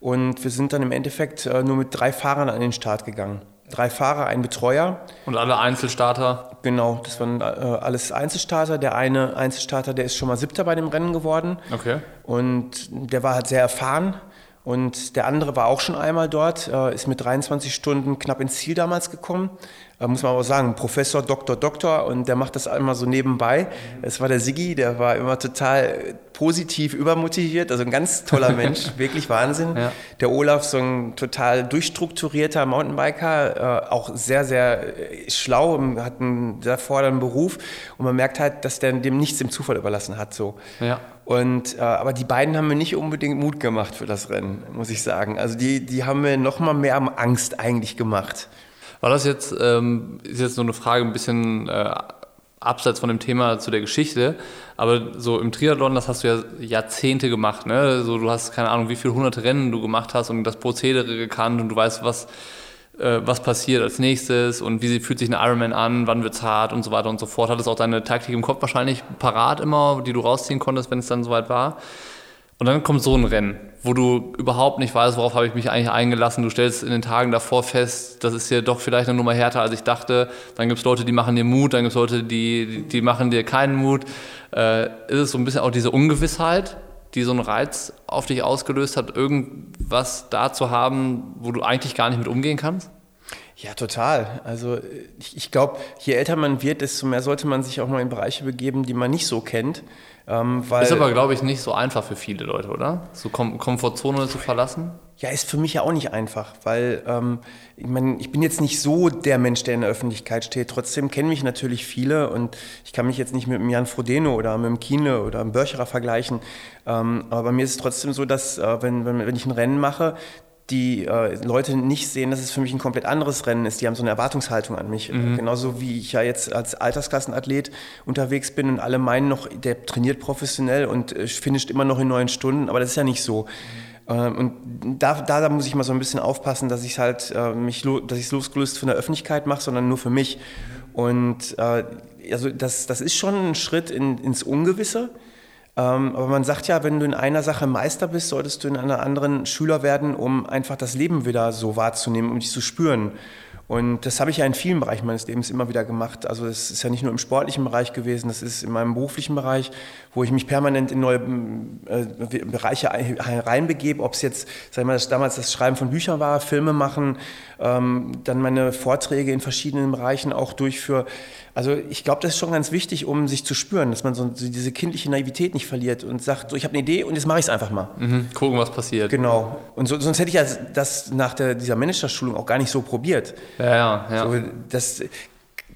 B: Und wir sind dann im Endeffekt äh, nur mit drei Fahrern an den Start gegangen drei Fahrer, ein Betreuer.
A: Und alle Einzelstarter?
B: Genau, das waren äh, alles Einzelstarter. Der eine Einzelstarter, der ist schon mal Siebter bei dem Rennen geworden.
A: Okay.
B: Und der war halt sehr erfahren. Und der andere war auch schon einmal dort, äh, ist mit 23 Stunden knapp ins Ziel damals gekommen. Äh, muss man aber sagen, Professor, Doktor, Doktor und der macht das immer so nebenbei. Es war der Siggi, der war immer total positiv übermotiviert, also ein ganz toller Mensch, wirklich Wahnsinn. Ja. Der Olaf, so ein total durchstrukturierter Mountainbiker, äh, auch sehr, sehr schlau, hat einen sehr fordernden Beruf und man merkt halt, dass der dem nichts im Zufall überlassen hat. So.
A: Ja.
B: Und, äh, aber die beiden haben mir nicht unbedingt Mut gemacht für das Rennen, muss ich sagen. Also die, die haben mir noch mal mehr Angst eigentlich gemacht.
A: War das jetzt, ähm, ist jetzt nur eine Frage ein bisschen äh, abseits von dem Thema zu der Geschichte, aber so im Triathlon, das hast du ja Jahrzehnte gemacht, ne? So, du hast keine Ahnung, wie viele hunderte Rennen du gemacht hast und das Prozedere gekannt und du weißt, was, äh, was passiert als nächstes und wie fühlt sich ein Ironman an, wann wird's hart und so weiter und so fort. Hattest auch deine Taktik im Kopf wahrscheinlich parat immer, die du rausziehen konntest, wenn es dann soweit war. Und dann kommt so ein Rennen, wo du überhaupt nicht weißt, worauf habe ich mich eigentlich eingelassen. Du stellst in den Tagen davor fest, das ist hier doch vielleicht eine Nummer härter, als ich dachte. Dann gibt es Leute, die machen dir Mut, dann gibt es Leute, die, die machen dir keinen Mut. Äh, ist es so ein bisschen auch diese Ungewissheit, die so einen Reiz auf dich ausgelöst hat, irgendwas da zu haben, wo du eigentlich gar nicht mit umgehen kannst?
B: Ja, total. Also ich, ich glaube, je älter man wird, desto mehr sollte man sich auch mal in Bereiche begeben, die man nicht so kennt.
A: Ähm, ist aber, glaube ich, nicht so einfach für viele Leute, oder? So Kom Komfortzone zu verlassen?
B: Ja, ist für mich ja auch nicht einfach, weil ähm, ich, mein, ich bin jetzt nicht so der Mensch, der in der Öffentlichkeit steht. Trotzdem kennen mich natürlich viele und ich kann mich jetzt nicht mit dem Jan Frodeno oder mit dem Kiene oder dem Börcherer vergleichen. Ähm, aber bei mir ist es trotzdem so, dass äh, wenn, wenn, wenn ich ein Rennen mache, die äh, Leute nicht sehen, dass es für mich ein komplett anderes Rennen ist. Die haben so eine Erwartungshaltung an mich. Mhm. Genauso wie ich ja jetzt als Altersklassenathlet unterwegs bin und alle meinen noch, der trainiert professionell und äh, finisht immer noch in neun Stunden, aber das ist ja nicht so. Mhm. Ähm, und da, da, da, muss ich mal so ein bisschen aufpassen, dass ich halt äh, mich, dass ich es losgelöst von der Öffentlichkeit mache, sondern nur für mich. Und äh, also das, das ist schon ein Schritt in, ins Ungewisse. Ähm, aber man sagt ja, wenn du in einer Sache Meister bist, solltest du in einer anderen Schüler werden, um einfach das Leben wieder so wahrzunehmen, um dich zu spüren. Und das habe ich ja in vielen Bereichen meines Lebens immer wieder gemacht. Also es ist ja nicht nur im sportlichen Bereich gewesen, das ist in meinem beruflichen Bereich, wo ich mich permanent in neue äh, Bereiche reinbegebe, ob es jetzt, sag ich mal, das, damals das Schreiben von Büchern war, Filme machen, ähm, dann meine Vorträge in verschiedenen Bereichen auch durchführe. Also ich glaube, das ist schon ganz wichtig, um sich zu spüren, dass man so, so diese kindliche Naivität nicht verliert und sagt, so ich habe eine Idee und jetzt mache ich es einfach mal.
A: Mhm, gucken, was passiert.
B: Genau. Und so, sonst hätte ich ja das nach der, dieser Managerschulung auch gar nicht so probiert.
A: Ja, ja. ja.
B: So, das,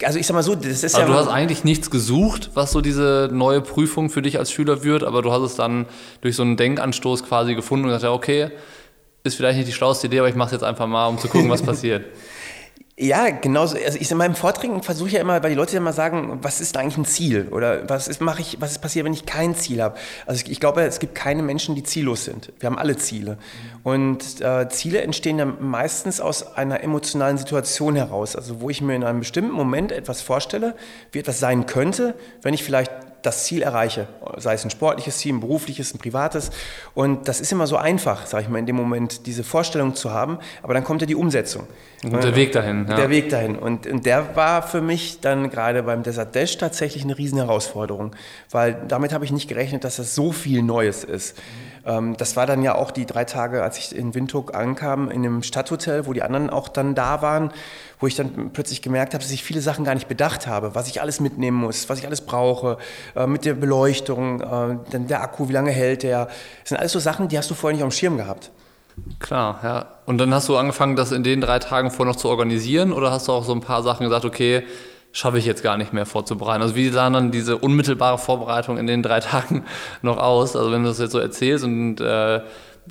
B: also ich sag mal so, das ist
A: also
B: ja.
A: Du hast eigentlich nichts gesucht, was so diese neue Prüfung für dich als Schüler wird, aber du hast es dann durch so einen Denkanstoß quasi gefunden und gesagt, ja, okay, ist vielleicht nicht die schlauste Idee, aber ich mache es jetzt einfach mal, um zu gucken, was passiert.
B: Ja, genauso. Also ich in meinem Vorträgen versuche ja immer, weil die Leute immer sagen, was ist eigentlich ein Ziel oder was ist mache ich, was ist passiert, wenn ich kein Ziel habe. Also ich, ich, glaube, es gibt keine Menschen, die ziellos sind. Wir haben alle Ziele und äh, Ziele entstehen ja meistens aus einer emotionalen Situation heraus. Also wo ich mir in einem bestimmten Moment etwas vorstelle, wie etwas sein könnte, wenn ich vielleicht das Ziel erreiche, sei es ein sportliches Ziel, ein berufliches, ein privates. Und das ist immer so einfach, sage ich mal, in dem Moment diese Vorstellung zu haben, aber dann kommt ja die Umsetzung.
A: Und der Weg dahin.
B: Ja. Der Weg dahin. Und, und der war für mich dann gerade beim Desert Dash tatsächlich eine riesen Herausforderung, weil damit habe ich nicht gerechnet, dass das so viel Neues ist. Mhm. Das war dann ja auch die drei Tage, als ich in Windhoek ankam, in einem Stadthotel, wo die anderen auch dann da waren wo ich dann plötzlich gemerkt habe, dass ich viele Sachen gar nicht bedacht habe, was ich alles mitnehmen muss, was ich alles brauche, äh, mit der Beleuchtung, äh, dann der Akku, wie lange hält der. Das sind alles so Sachen, die hast du vorher nicht auf dem Schirm gehabt.
A: Klar, ja. Und dann hast du angefangen, das in den drei Tagen vorher noch zu organisieren oder hast du auch so ein paar Sachen gesagt, okay, schaffe ich jetzt gar nicht mehr vorzubereiten. Also wie sahen dann diese unmittelbare Vorbereitung in den drei Tagen noch aus? Also wenn du das jetzt so erzählst und äh,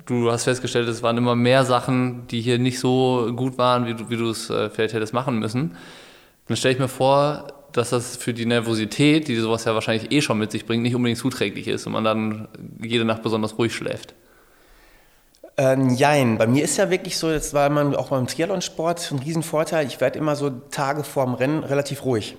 A: du hast festgestellt, es waren immer mehr Sachen, die hier nicht so gut waren, wie du, wie du es äh, vielleicht hättest machen müssen. Dann stelle ich mir vor, dass das für die Nervosität, die sowas ja wahrscheinlich eh schon mit sich bringt, nicht unbedingt zuträglich ist und man dann jede Nacht besonders ruhig schläft.
B: Ähm, jein, bei mir ist ja wirklich so, das war man auch beim Triathlonsport ein Riesenvorteil, ich werde immer so Tage vorm Rennen relativ ruhig.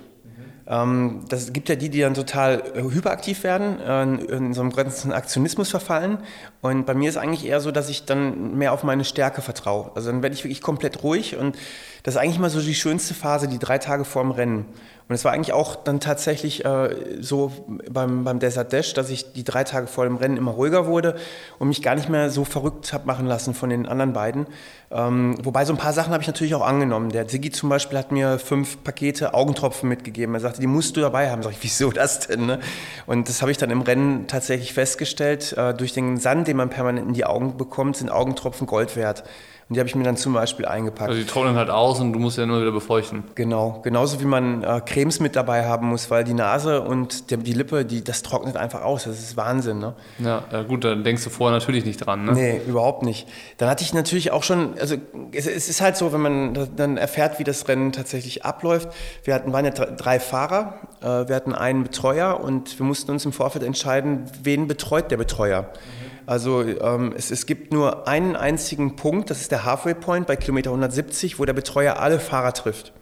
B: Ähm, das gibt ja die, die dann total hyperaktiv werden, äh, in so einem ganzen Aktionismus verfallen. Und bei mir ist eigentlich eher so, dass ich dann mehr auf meine Stärke vertraue. Also dann werde ich wirklich komplett ruhig und das ist eigentlich mal so die schönste Phase, die drei Tage vorm Rennen. Und es war eigentlich auch dann tatsächlich äh, so beim, beim Desert Dash, dass ich die drei Tage vor dem Rennen immer ruhiger wurde und mich gar nicht mehr so verrückt habe machen lassen von den anderen beiden. Ähm, wobei so ein paar Sachen habe ich natürlich auch angenommen. Der Siggi zum Beispiel hat mir fünf Pakete Augentropfen mitgegeben. Er sagte, die musst du dabei haben. Sag ich, wieso das denn? Ne? Und das habe ich dann im Rennen tatsächlich festgestellt. Äh, durch den Sand, den man permanent in die Augen bekommt, sind Augentropfen Gold wert. Und die habe ich mir dann zum Beispiel eingepackt.
A: Also die trocknen halt aus und du musst ja nur wieder befeuchten.
B: Genau, genauso wie man äh, Cremes mit dabei haben muss, weil die Nase und der, die Lippe, die, das trocknet einfach aus. Das ist Wahnsinn. Ne?
A: Ja, ja, gut, dann denkst du vorher natürlich nicht dran. Ne?
B: Nee, überhaupt nicht. Dann hatte ich natürlich auch schon, also es, es ist halt so, wenn man dann erfährt, wie das Rennen tatsächlich abläuft. Wir hatten, waren ja drei Fahrer, äh, wir hatten einen Betreuer und wir mussten uns im Vorfeld entscheiden, wen betreut der Betreuer. Mhm. Also ähm, es, es gibt nur einen einzigen Punkt, das ist der Halfway Point bei Kilometer 170, wo der Betreuer alle Fahrer trifft.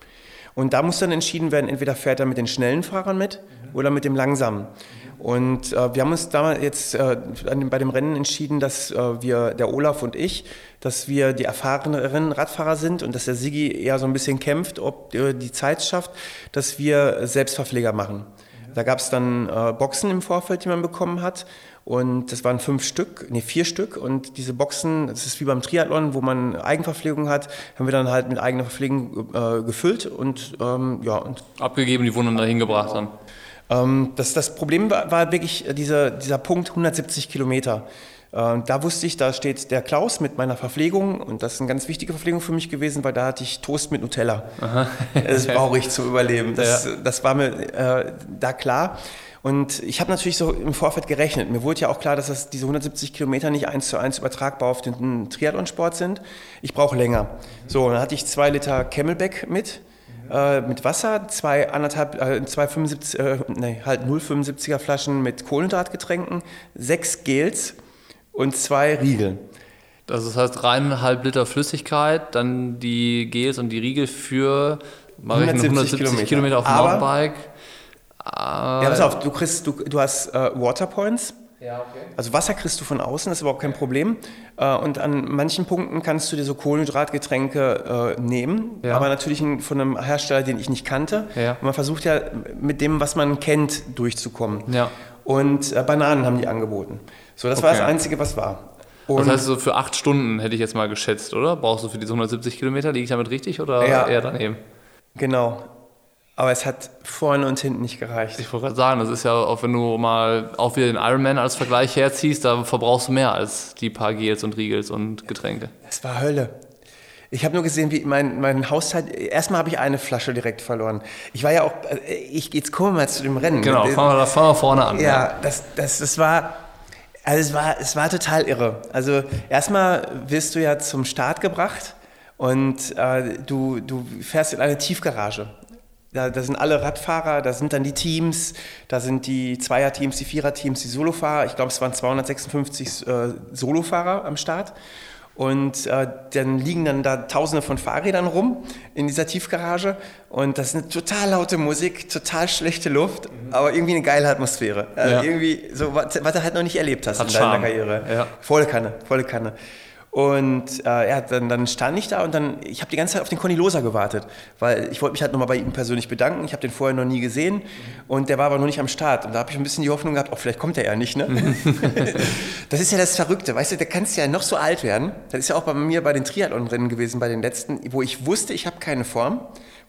B: Und da muss dann entschieden werden, entweder fährt er mit den schnellen Fahrern mit oder mit dem langsamen. Und äh, wir haben uns da jetzt äh, bei dem Rennen entschieden, dass äh, wir, der Olaf und ich, dass wir die erfahreneren Radfahrer sind und dass der Sigi eher so ein bisschen kämpft, ob die Zeit schafft, dass wir Selbstverpfleger machen. Da gab es dann äh, Boxen im Vorfeld, die man bekommen hat. Und das waren fünf Stück, nee, vier Stück. Und diese Boxen, das ist wie beim Triathlon, wo man Eigenverpflegung hat, haben wir dann halt mit eigener Verpflegung äh, gefüllt und ähm, ja. Und
A: Abgegeben, die wurden dann dahin gebracht dann.
B: Ähm, das, das Problem war, war wirklich dieser, dieser Punkt 170 Kilometer. Äh, da wusste ich, da steht der Klaus mit meiner Verpflegung und das ist eine ganz wichtige Verpflegung für mich gewesen, weil da hatte ich Toast mit Nutella. Aha. Das brauche ich zum Überleben. Das, ja. das war mir äh, da klar. Und ich habe natürlich so im Vorfeld gerechnet. Mir wurde ja auch klar, dass das, diese 170 Kilometer nicht eins zu eins übertragbar auf den Triathlonsport sind. Ich brauche länger. So, dann hatte ich zwei Liter Camelback mit. Äh, mit Wasser, zwei anderthalb, äh, zwei 75, äh, nee, halt 0,75er Flaschen mit Kohlenhydratgetränken, sechs Gels und zwei Riegel.
A: Das heißt dreieinhalb Liter Flüssigkeit, dann die Gels und die Riegel für mache ich 170 Kilometer, Kilometer auf dem Mountainbike.
B: ja, pass auf, du, kriegst, du, du hast äh, Waterpoints. Ja, okay. Also Wasser kriegst du von außen, das ist überhaupt kein Problem. Äh, und an manchen Punkten kannst du dir so Kohlenhydratgetränke äh, nehmen, ja. aber natürlich von einem Hersteller, den ich nicht kannte. Ja. Und man versucht ja mit dem, was man kennt, durchzukommen. Ja. Und äh, Bananen haben die angeboten. So, das okay. war das Einzige, was war.
A: Und das heißt, so für acht Stunden hätte ich jetzt mal geschätzt, oder? Brauchst du für diese 170 Kilometer? Liege ich damit richtig oder
B: ja.
A: eher daneben?
B: Genau. Aber es hat vorne und hinten nicht gereicht.
A: Ich wollte gerade sagen, das ist ja auch, wenn du mal auch wieder den Ironman als Vergleich herziehst, da verbrauchst du mehr als die paar Gels und Riegels und Getränke.
B: Das war Hölle. Ich habe nur gesehen, wie mein, mein Haushalt. Erstmal habe ich eine Flasche direkt verloren. Ich war ja auch. Äh, ich jetzt kommen wir mal zu dem Rennen.
A: Genau, fangen wir, fangen wir vorne an.
B: Ja, ja, Das, das, das war also es war, es war total irre. Also erstmal wirst du ja zum Start gebracht und äh, du, du fährst in eine Tiefgarage. Da, da, sind alle Radfahrer, da sind dann die Teams, da sind die Zweierteams, die Viererteams, die Solofahrer. Ich glaube, es waren 256 äh, Solofahrer am Start. Und äh, dann liegen dann da tausende von Fahrrädern rum in dieser Tiefgarage. Und das ist eine total laute Musik, total schlechte Luft, mhm. aber irgendwie eine geile Atmosphäre. Also ja. Irgendwie so, was, was, du halt noch nicht erlebt hast
A: Hat
B: in deiner Karriere. Ja. Volle Kanne, volle Kanne. Und äh, ja, dann, dann, stand ich da und dann, ich habe die ganze Zeit auf den Conny Loser gewartet, weil ich wollte mich halt nochmal bei ihm persönlich bedanken. Ich habe den vorher noch nie gesehen mhm. und der war aber noch nicht am Start. Und da habe ich ein bisschen die Hoffnung gehabt, oh, vielleicht kommt er ja nicht. Ne? das ist ja das Verrückte, weißt du, da kannst ja noch so alt werden. Das ist ja auch bei mir bei den Triathlon-Rennen gewesen, bei den letzten, wo ich wusste, ich habe keine Form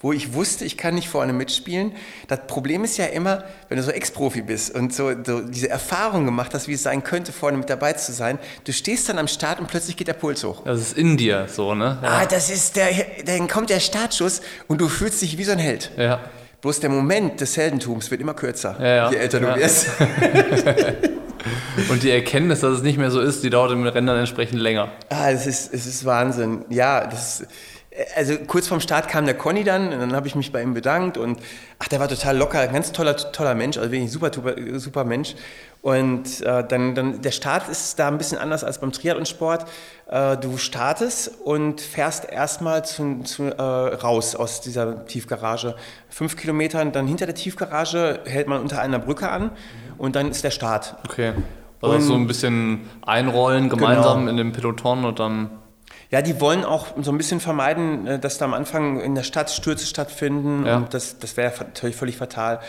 B: wo ich wusste, ich kann nicht vorne mitspielen. Das Problem ist ja immer, wenn du so Ex-Profi bist und so, so, diese Erfahrung gemacht hast, wie es sein könnte, vorne mit dabei zu sein, du stehst dann am Start und plötzlich geht der Puls hoch.
A: Das ist in dir so, ne?
B: Ja. Ah, das ist der, dann kommt der Startschuss und du fühlst dich wie so ein Held. Ja. Bloß der Moment des Heldentums wird immer kürzer, ja, ja. je älter du wirst.
A: Und die Erkenntnis, dass es nicht mehr so ist, die dauert im Rennen dann entsprechend länger.
B: Ah, es ist, es ist Wahnsinn. Ja, das ist, also kurz vorm Start kam der Conny dann und dann habe ich mich bei ihm bedankt und ach, der war total locker, ein ganz toller, toller Mensch, also wirklich super, super, super Mensch. Und äh, dann, dann, der Start ist da ein bisschen anders als beim Triathlonsport. Äh, du startest und fährst erstmal zu, zu, äh, raus aus dieser Tiefgarage. Fünf Kilometer, dann hinter der Tiefgarage hält man unter einer Brücke an und dann ist der Start.
A: Okay. Also so ein bisschen einrollen gemeinsam genau. in dem Peloton und dann
B: ja, die wollen auch so ein bisschen vermeiden, äh, dass da am Anfang in der Stadt Stürze stattfinden ja. und das, das wäre natürlich völlig fatal.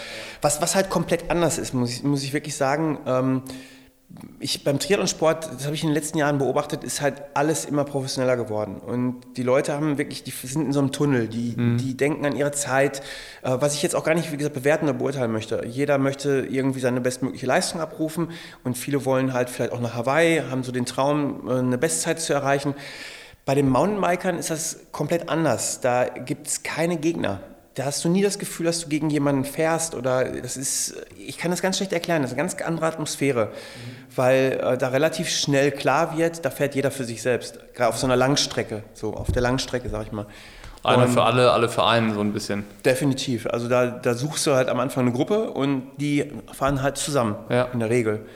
B: Was, was halt komplett anders ist, muss ich, muss ich wirklich sagen, ähm, ich, beim Triathlonsport, das habe ich in den letzten Jahren beobachtet, ist halt alles immer professioneller geworden. Und die Leute haben wirklich, die sind in so einem Tunnel, die, mhm. die denken an ihre Zeit, äh, was ich jetzt auch gar nicht, wie gesagt, bewerten oder beurteilen möchte. Jeder möchte irgendwie seine bestmögliche Leistung abrufen und viele wollen halt vielleicht auch nach Hawaii, haben so den Traum, äh, eine Bestzeit zu erreichen. Bei den Mountainbikern ist das komplett anders. Da gibt es keine Gegner. Da hast du nie das Gefühl, dass du gegen jemanden fährst oder das ist, ich kann das ganz schlecht erklären, das ist eine ganz andere Atmosphäre, mhm. weil äh, da relativ schnell klar wird, da fährt jeder für sich selbst, gerade auf so einer Langstrecke, so auf der Langstrecke, sag ich mal.
A: Einer für alle, alle für einen so ein bisschen.
B: Definitiv. Also da, da suchst du halt am Anfang eine Gruppe und die fahren halt zusammen ja. in der Regel.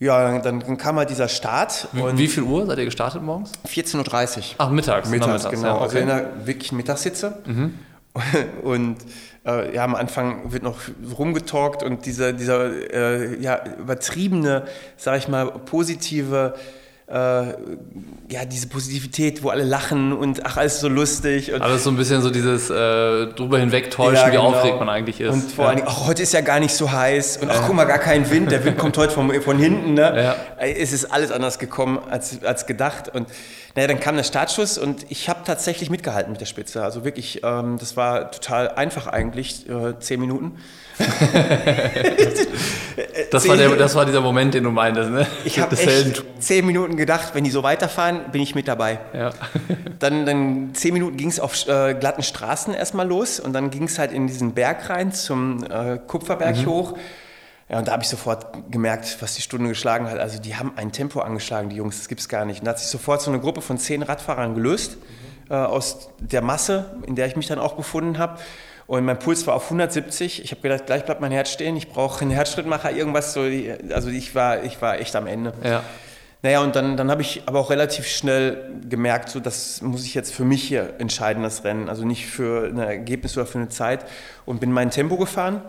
B: Ja, dann, dann, kam halt dieser Start.
A: Wie, wie viel Uhr seid ihr gestartet morgens?
B: 14.30
A: Uhr. Ach, mittags.
B: Mittags, genau. Ja, okay. Also in der wirklichen Mittagssitze. Mhm. Und äh, ja, am Anfang wird noch rumgetalkt und dieser, dieser äh, ja, übertriebene, sag ich mal, positive ja, diese Positivität, wo alle lachen und ach, alles so lustig. Und
A: alles so ein bisschen so dieses äh, drüber hinwegtäuschen, ja, genau. wie aufgeregt man eigentlich ist.
B: Und vor ja. allen Dingen, ach, heute ist ja gar nicht so heiß und ach, guck mal, gar kein Wind, der Wind kommt heute von, von hinten. Ne? Es ist alles anders gekommen als, als gedacht. Und naja, dann kam der Startschuss und ich habe tatsächlich mitgehalten mit der Spitze. Also wirklich, ähm, das war total einfach eigentlich, äh, zehn Minuten.
A: das, war der, das war dieser Moment, den du meintest, ne?
B: Ich habe echt zehn Minuten gedacht, wenn die so weiterfahren, bin ich mit dabei. Ja. dann, dann zehn Minuten ging es auf äh, glatten Straßen erstmal los und dann ging es halt in diesen Berg rein zum äh, Kupferberg mhm. hoch. Ja, und da habe ich sofort gemerkt, was die Stunde geschlagen hat. Also die haben ein Tempo angeschlagen, die Jungs, das gibt es gar nicht. Und da hat sich sofort so eine Gruppe von zehn Radfahrern gelöst mhm. äh, aus der Masse, in der ich mich dann auch befunden habe. Und mein Puls war auf 170. Ich habe gedacht, gleich bleibt mein Herz stehen. Ich brauche einen Herzschrittmacher, irgendwas so. Also ich war, ich war echt am Ende. Ja. Naja, und dann, dann habe ich aber auch relativ schnell gemerkt, so das muss ich jetzt für mich hier entscheiden, das Rennen. Also nicht für ein Ergebnis oder für eine Zeit. Und bin mein Tempo gefahren.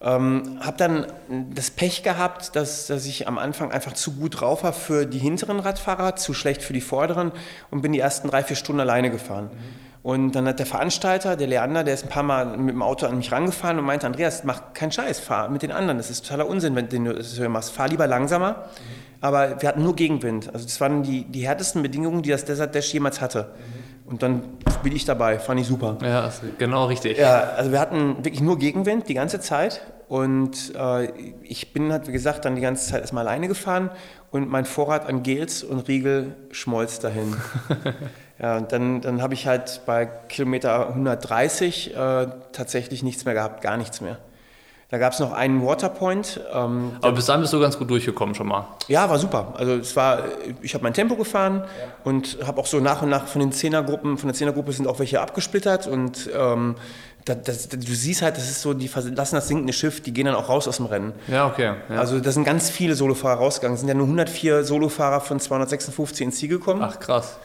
B: Ähm, habe dann das Pech gehabt, dass, dass ich am Anfang einfach zu gut drauf war für die hinteren Radfahrer, zu schlecht für die vorderen und bin die ersten drei, vier Stunden alleine gefahren. Mhm. Und dann hat der Veranstalter, der Leander, der ist ein paar Mal mit dem Auto an mich rangefahren und meinte, Andreas, mach keinen Scheiß, fahr mit den anderen. Das ist totaler Unsinn, wenn du das machst. Fahr lieber langsamer. Mhm. Aber wir hatten nur Gegenwind. Also das waren die, die härtesten Bedingungen, die das Desert Dash jemals hatte. Mhm. Und dann bin ich dabei, fand ich super.
A: Ja, genau richtig.
B: Ja, also wir hatten wirklich nur Gegenwind die ganze Zeit. Und äh, ich bin halt, wie gesagt, dann die ganze Zeit erstmal alleine gefahren und mein Vorrat an Gels und Riegel schmolz dahin. Ja, und dann, dann habe ich halt bei Kilometer 130 äh, tatsächlich nichts mehr gehabt, gar nichts mehr. Da gab es noch einen Waterpoint.
A: Ähm, Aber bis dahin bist du ganz gut durchgekommen schon mal.
B: Ja, war super. Also es war, ich habe mein Tempo gefahren ja. und habe auch so nach und nach von den Zehnergruppen, von der Zehnergruppe sind auch welche abgesplittert und ähm, das, das, du siehst halt, das ist so, die verlassen das sinkende Schiff, die gehen dann auch raus aus dem Rennen.
A: Ja, okay. Ja.
B: Also da sind ganz viele Solofahrer rausgegangen. Es sind ja nur 104 Solofahrer von 256 ins Ziel gekommen.
A: Ach krass.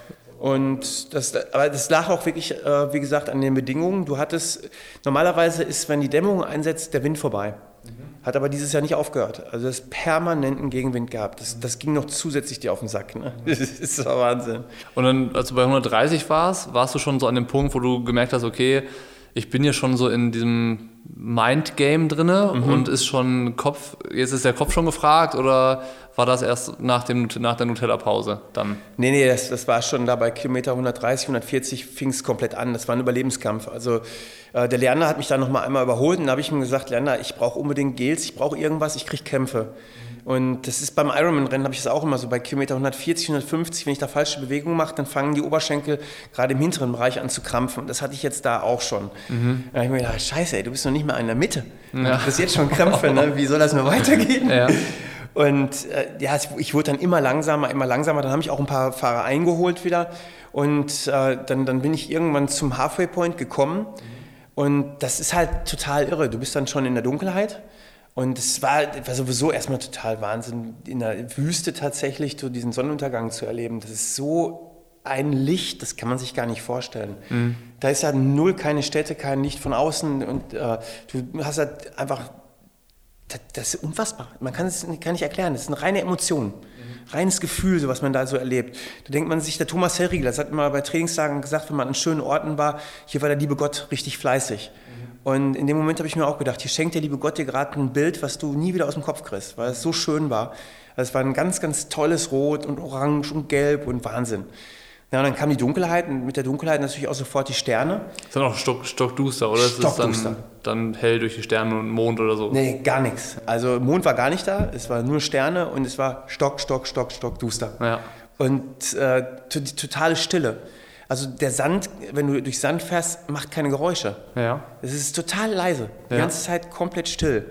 B: Und das, aber das lag auch wirklich, äh, wie gesagt, an den Bedingungen. Du hattest, normalerweise ist, wenn die Dämmung einsetzt, der Wind vorbei. Mhm. Hat aber dieses Jahr nicht aufgehört. Also das permanenten Gegenwind gehabt. Das, das ging noch zusätzlich dir auf den Sack. Ne? Das ist Wahnsinn.
A: Und dann, als du bei 130 warst, warst du schon so an dem Punkt, wo du gemerkt hast, okay, ich bin ja schon so in diesem Mindgame drinne mhm. und ist schon Kopf, jetzt ist der Kopf schon gefragt oder war das erst nach, dem, nach der Nutella-Pause dann?
B: Nee, nee, das, das war schon da bei Kilometer 130, 140 fing es komplett an. Das war ein Überlebenskampf. Also äh, der Leander hat mich dann nochmal einmal überholt und da habe ich ihm gesagt, Leander, ich brauche unbedingt Gels, ich brauche irgendwas, ich kriege Kämpfe. Und das ist beim Ironman-Rennen, habe ich das auch immer so, bei Kilometer 140, 150, wenn ich da falsche Bewegungen mache, dann fangen die Oberschenkel gerade im hinteren Bereich an zu krampfen. Das hatte ich jetzt da auch schon. Mhm. Da habe ich mir gedacht, scheiße, ey, du bist noch nicht mal in der Mitte. Ja. Du bist jetzt schon Krämpfe, ne? wie soll das nur weitergehen? Ja. Und äh, ja, ich wurde dann immer langsamer, immer langsamer. Dann habe ich auch ein paar Fahrer eingeholt wieder. Und äh, dann, dann bin ich irgendwann zum Halfway Point gekommen. Mhm. Und das ist halt total irre. Du bist dann schon in der Dunkelheit. Und es war, war sowieso erstmal total Wahnsinn, in der Wüste tatsächlich so diesen Sonnenuntergang zu erleben. Das ist so ein Licht, das kann man sich gar nicht vorstellen. Mhm. Da ist ja null keine Städte, kein Licht von außen und äh, du hast halt einfach, das, das, ist unfassbar. Man kann es kann nicht erklären, das ist eine reine Emotion, mhm. reines Gefühl, so was man da so erlebt. Da denkt man sich, der Thomas Herriegel, das hat immer bei Trainingstagen gesagt, wenn man an schönen Orten war, hier war der liebe Gott richtig fleißig. Und in dem Moment habe ich mir auch gedacht, hier schenkt der liebe Gott dir gerade ein Bild, was du nie wieder aus dem Kopf kriegst, weil es so schön war. Also es war ein ganz, ganz tolles Rot und Orange und Gelb und Wahnsinn. Ja, und dann kam die Dunkelheit und mit der Dunkelheit natürlich auch sofort die Sterne.
A: Ist dann auch stock, stockduster, oder?
B: Stockduster.
A: Ist dann, dann hell durch die Sterne und Mond oder so?
B: Nee, gar nichts. Also Mond war gar nicht da, es war nur Sterne und es war stock, stock, stock, stockduster. Ja. Und äh, die totale Stille. Also der Sand, wenn du durch Sand fährst, macht keine Geräusche. Ja. Es ist total leise. Die ja. ganze Zeit komplett still.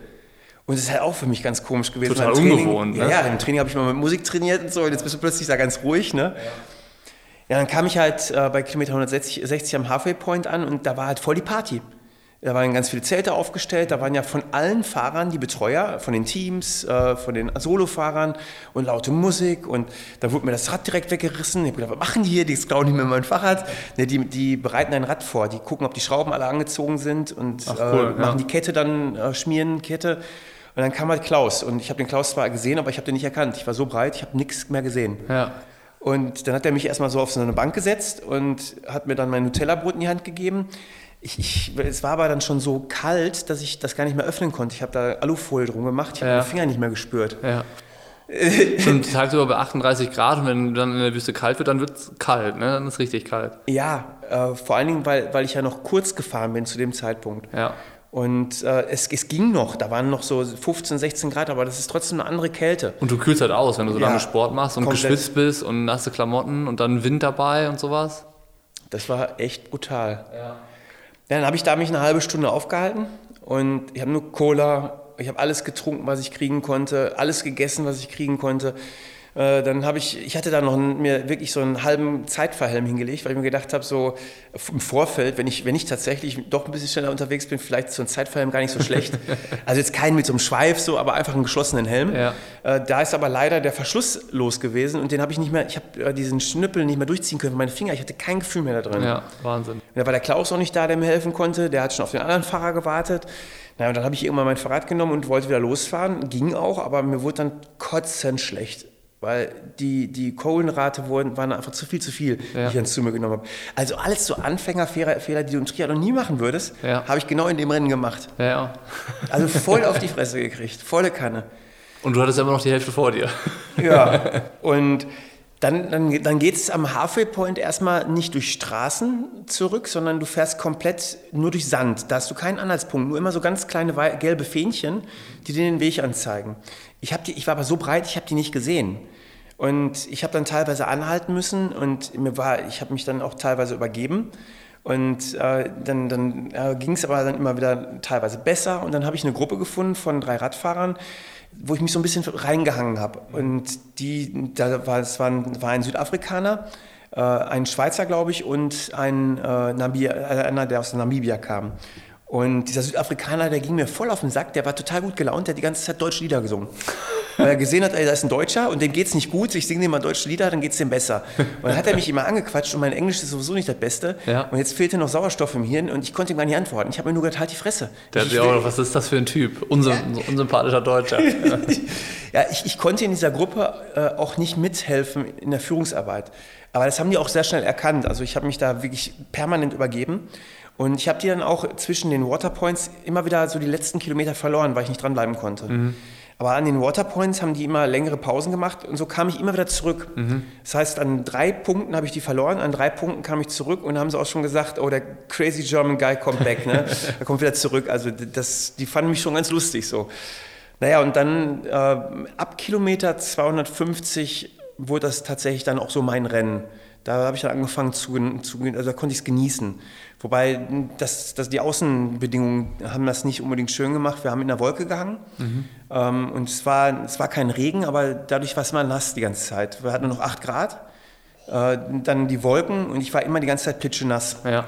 B: Und es ist halt auch für mich ganz komisch gewesen.
A: Total ungewohnt,
B: ne? Ja, im Training habe ich mal mit Musik trainiert und so und jetzt bist du plötzlich da ganz ruhig, ne? Ja. Ja, dann kam ich halt äh, bei Kilometer 160 60 am Halfway Point an und da war halt voll die Party. Da waren ganz viele Zelte aufgestellt, da waren ja von allen Fahrern die Betreuer, von den Teams, äh, von den Solofahrern und laute Musik und da wurde mir das Rad direkt weggerissen. Ich habe gedacht, was machen die hier? Die klauen nicht mehr mein Fahrrad. Ne, die, die, bereiten ein Rad vor, die gucken, ob die Schrauben alle angezogen sind und Ach, cool, äh, machen ja. die Kette dann, äh, schmieren Kette. Und dann kam halt Klaus und ich habe den Klaus zwar gesehen, aber ich habe den nicht erkannt. Ich war so breit, ich habe nichts mehr gesehen. Ja. Und dann hat er mich erstmal so auf so eine Bank gesetzt und hat mir dann mein Nutella-Brot in die Hand gegeben ich, ich, es war aber dann schon so kalt, dass ich das gar nicht mehr öffnen konnte. Ich habe da Alufolie drum gemacht, ich habe ja. den Finger nicht mehr gespürt. Ja.
A: schon tagsüber bei 38 Grad und wenn dann in der Wüste kalt wird, dann wird es kalt, ne? dann ist es richtig kalt.
B: Ja, äh, vor allen Dingen, weil, weil ich ja noch kurz gefahren bin zu dem Zeitpunkt. Ja. Und äh, es, es ging noch, da waren noch so 15, 16 Grad, aber das ist trotzdem eine andere Kälte.
A: Und du kühlst halt aus, wenn du so ja, lange Sport machst und komplett. geschwitzt bist und nasse Klamotten und dann Wind dabei und sowas.
B: Das war echt brutal. Ja. Dann habe ich da mich eine halbe Stunde aufgehalten und ich habe nur Cola, ich habe alles getrunken, was ich kriegen konnte, alles gegessen, was ich kriegen konnte. Äh, dann habe ich, ich hatte da noch einen, mir wirklich so einen halben Zeitverhelm hingelegt, weil ich mir gedacht habe, so im Vorfeld, wenn ich, wenn ich tatsächlich doch ein bisschen schneller unterwegs bin, vielleicht so ein Zeitverhelm gar nicht so schlecht. also jetzt keinen mit so einem Schweif, so, aber einfach einen geschlossenen Helm. Ja. Äh, da ist aber leider der Verschluss los gewesen und den habe ich nicht mehr, ich habe äh, diesen Schnüppel nicht mehr durchziehen können für meine Finger. Ich hatte kein Gefühl mehr da drin.
A: Ja, Wahnsinn.
B: Da war der Klaus auch nicht da, der mir helfen konnte. Der hat schon auf den anderen Fahrer gewartet. Na, und dann habe ich irgendwann mein Fahrrad genommen und wollte wieder losfahren. Ging auch, aber mir wurde dann kotzend schlecht weil die, die Kohlenrate wurden, waren einfach zu viel zu viel, ja. die ich dann zu mir genommen habe. Also alles so Anfängerfehler, die du im Triathlon nie machen würdest, ja. habe ich genau in dem Rennen gemacht. Ja. Also voll auf die Fresse gekriegt, volle Kanne.
A: Und du hattest immer noch die Hälfte vor dir.
B: Ja, und dann, dann, dann geht es am Halfway Point erstmal nicht durch Straßen zurück, sondern du fährst komplett nur durch Sand. Da hast du keinen Anhaltspunkt, nur immer so ganz kleine gelbe Fähnchen, die dir den Weg anzeigen. Ich, die, ich war aber so breit, ich habe die nicht gesehen. Und ich habe dann teilweise anhalten müssen und mir war, ich habe mich dann auch teilweise übergeben. Und äh, dann, dann äh, ging es aber dann immer wieder teilweise besser. Und dann habe ich eine Gruppe gefunden von drei Radfahrern, wo ich mich so ein bisschen reingehangen habe. Und die, da war, es war ein, war ein Südafrikaner, äh, ein Schweizer, glaube ich, und ein äh, Namibia, äh, einer, der aus Namibia kam. Und dieser Südafrikaner, der ging mir voll auf den Sack, der war total gut gelaunt, der hat die ganze Zeit deutsche Lieder gesungen weil er gesehen hat, ey, da ist ein Deutscher und dem geht es nicht gut, ich singe dem mal deutsche Lieder, dann geht es dem besser. Und dann hat er mich immer angequatscht und mein Englisch ist sowieso nicht das Beste. Ja. Und jetzt fehlte noch Sauerstoff im Hirn und ich konnte ihm gar nicht antworten. Ich habe mir nur gedacht, halt die Fresse.
A: Der hat auch, was ist das für ein Typ? Unsym ja. Unsympathischer Deutscher.
B: ja, ich, ich, konnte in dieser Gruppe äh, auch nicht mithelfen in der Führungsarbeit. Aber das haben die auch sehr schnell erkannt. Also ich habe mich da wirklich permanent übergeben. Und ich habe die dann auch zwischen den Waterpoints immer wieder so die letzten Kilometer verloren, weil ich nicht dranbleiben konnte. Mhm. Aber an den Waterpoints haben die immer längere Pausen gemacht und so kam ich immer wieder zurück. Mhm. Das heißt, an drei Punkten habe ich die verloren, an drei Punkten kam ich zurück und haben sie auch schon gesagt, oh, der crazy German guy kommt back, ne? er kommt wieder zurück. Also das, die fanden mich schon ganz lustig so. Naja, und dann äh, ab Kilometer 250 wurde das tatsächlich dann auch so mein Rennen. Da habe ich dann angefangen zu, zu also da konnte ich es genießen. Wobei das, das, die Außenbedingungen haben das nicht unbedingt schön gemacht. Wir haben in der Wolke gehangen mhm. ähm, und es war, es war kein Regen, aber dadurch war es immer nass die ganze Zeit. Wir hatten nur noch 8 Grad, äh, dann die Wolken und ich war immer die ganze Zeit plitschenass. Ja.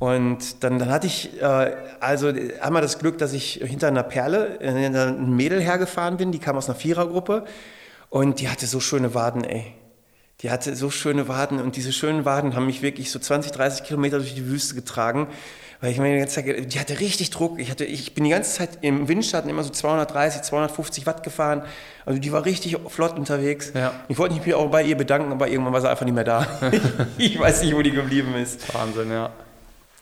B: Und dann, dann hatte ich äh, also einmal das Glück, dass ich hinter einer Perle, äh, ein Mädel hergefahren bin, die kam aus einer Vierergruppe und die hatte so schöne Waden, ey die hatte so schöne Waden und diese schönen Waden haben mich wirklich so 20, 30 Kilometer durch die Wüste getragen. Weil ich meine, die, ganze Zeit, die hatte richtig Druck. Ich, hatte, ich bin die ganze Zeit im Windschatten immer so 230, 250 Watt gefahren. Also die war richtig flott unterwegs. Ja. Ich wollte mich auch bei ihr bedanken, aber irgendwann war sie einfach nicht mehr da. ich weiß nicht, wo die geblieben ist.
A: Wahnsinn, ja.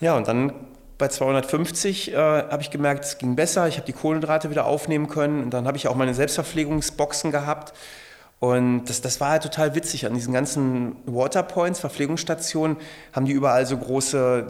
B: Ja, und dann bei 250 äh, habe ich gemerkt, es ging besser. Ich habe die Kohlenhydrate wieder aufnehmen können. Und dann habe ich auch meine Selbstverpflegungsboxen gehabt. Und das, das war halt total witzig. An diesen ganzen Waterpoints, Verpflegungsstationen, haben die überall so große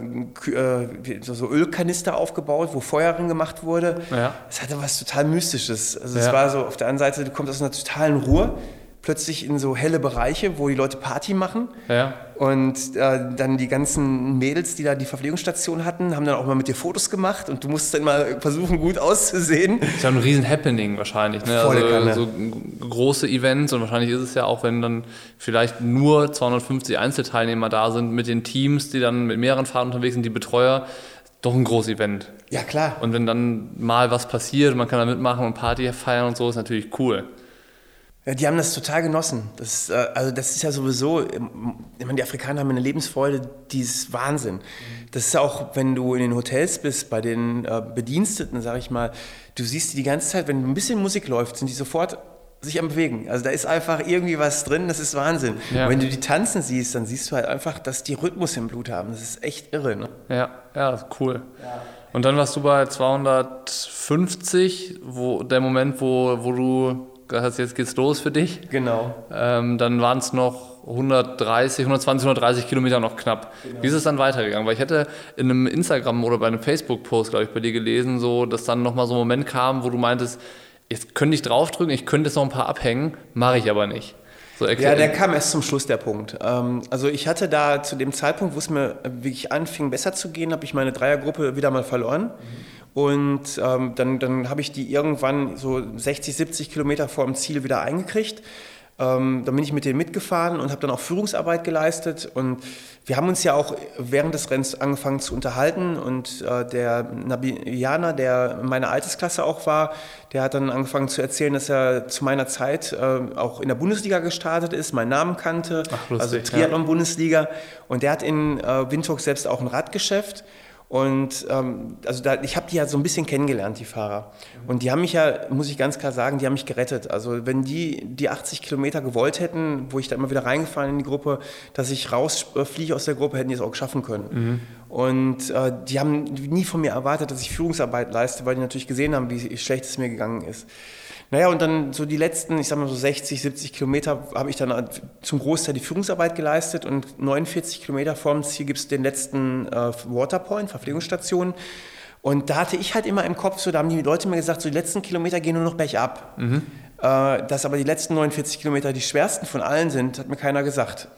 B: äh, so Ölkanister aufgebaut, wo Feuer drin gemacht wurde. Ja. Das hatte was total Mystisches. Also es ja. war so, auf der einen Seite, du kommst aus einer totalen Ruhe plötzlich in so helle Bereiche, wo die Leute Party machen. Ja. Und äh, dann die ganzen Mädels, die da die Verpflegungsstation hatten, haben dann auch mal mit dir Fotos gemacht und du musst dann mal versuchen, gut auszusehen.
A: Das ist ja ein riesen Happening wahrscheinlich. Ne? Volle also, so große Events und wahrscheinlich ist es ja auch, wenn dann vielleicht nur 250 Einzelteilnehmer da sind mit den Teams, die dann mit mehreren Fahrern unterwegs sind, die Betreuer, doch ein großes Event.
B: Ja, klar.
A: Und wenn dann mal was passiert, man kann da mitmachen und Party feiern und so, ist natürlich cool.
B: Ja, die haben das total genossen. Das, äh, also das ist ja sowieso, ähm, ich meine, die Afrikaner haben eine Lebensfreude, die ist Wahnsinn. Das ist auch, wenn du in den Hotels bist, bei den äh, Bediensteten, sag ich mal, du siehst die die ganze Zeit, wenn ein bisschen Musik läuft, sind die sofort sich am Bewegen. Also da ist einfach irgendwie was drin, das ist Wahnsinn. Ja. wenn du die tanzen siehst, dann siehst du halt einfach, dass die Rhythmus im Blut haben. Das ist echt irre. Ne?
A: Ja, ja, cool. Ja. Und dann warst du bei 250, wo der Moment, wo, wo du hast, jetzt geht's los für dich.
B: Genau.
A: Ähm, dann waren es noch 130, 120, 130 Kilometer noch knapp. Genau. Wie ist es dann weitergegangen? Weil ich hätte in einem Instagram oder bei einem Facebook-Post, glaube ich, bei dir gelesen, so, dass dann nochmal so ein Moment kam, wo du meintest, jetzt könnte ich draufdrücken, ich könnte jetzt noch ein paar abhängen, mache ich aber nicht.
B: So ja, der kam erst zum Schluss, der Punkt. Ähm, also ich hatte da zu dem Zeitpunkt, wo es mir wirklich anfing, besser zu gehen, habe ich meine Dreiergruppe wieder mal verloren. Mhm und ähm, dann, dann habe ich die irgendwann so 60, 70 Kilometer vor dem Ziel wieder eingekriegt. Ähm, dann bin ich mit denen mitgefahren und habe dann auch Führungsarbeit geleistet. Und wir haben uns ja auch während des Rennens angefangen zu unterhalten. Und äh, der Nabiana, der in meiner Altersklasse auch war, der hat dann angefangen zu erzählen, dass er zu meiner Zeit äh, auch in der Bundesliga gestartet ist, meinen Namen kannte, Ach, lustig, also Triathlon-Bundesliga. Und der hat in äh, Windhoek selbst auch ein Radgeschäft. Und ähm, also da, ich habe die ja so ein bisschen kennengelernt, die Fahrer. Und die haben mich ja, muss ich ganz klar sagen, die haben mich gerettet. Also wenn die die 80 Kilometer gewollt hätten, wo ich da immer wieder reingefallen in die Gruppe, dass ich rausfliege aus der Gruppe, hätten die es auch schaffen können. Mhm. Und äh, die haben nie von mir erwartet, dass ich Führungsarbeit leiste, weil die natürlich gesehen haben, wie schlecht es mir gegangen ist. Naja, und dann so die letzten, ich sag mal so 60, 70 Kilometer habe ich dann zum Großteil die Führungsarbeit geleistet und 49 Kilometer vorm Ziel gibt es den letzten äh, Waterpoint, Verpflegungsstation. Und da hatte ich halt immer im Kopf, so da haben die Leute mir gesagt, so die letzten Kilometer gehen nur noch bergab. Mhm. Äh, dass aber die letzten 49 Kilometer die schwersten von allen sind, hat mir keiner gesagt.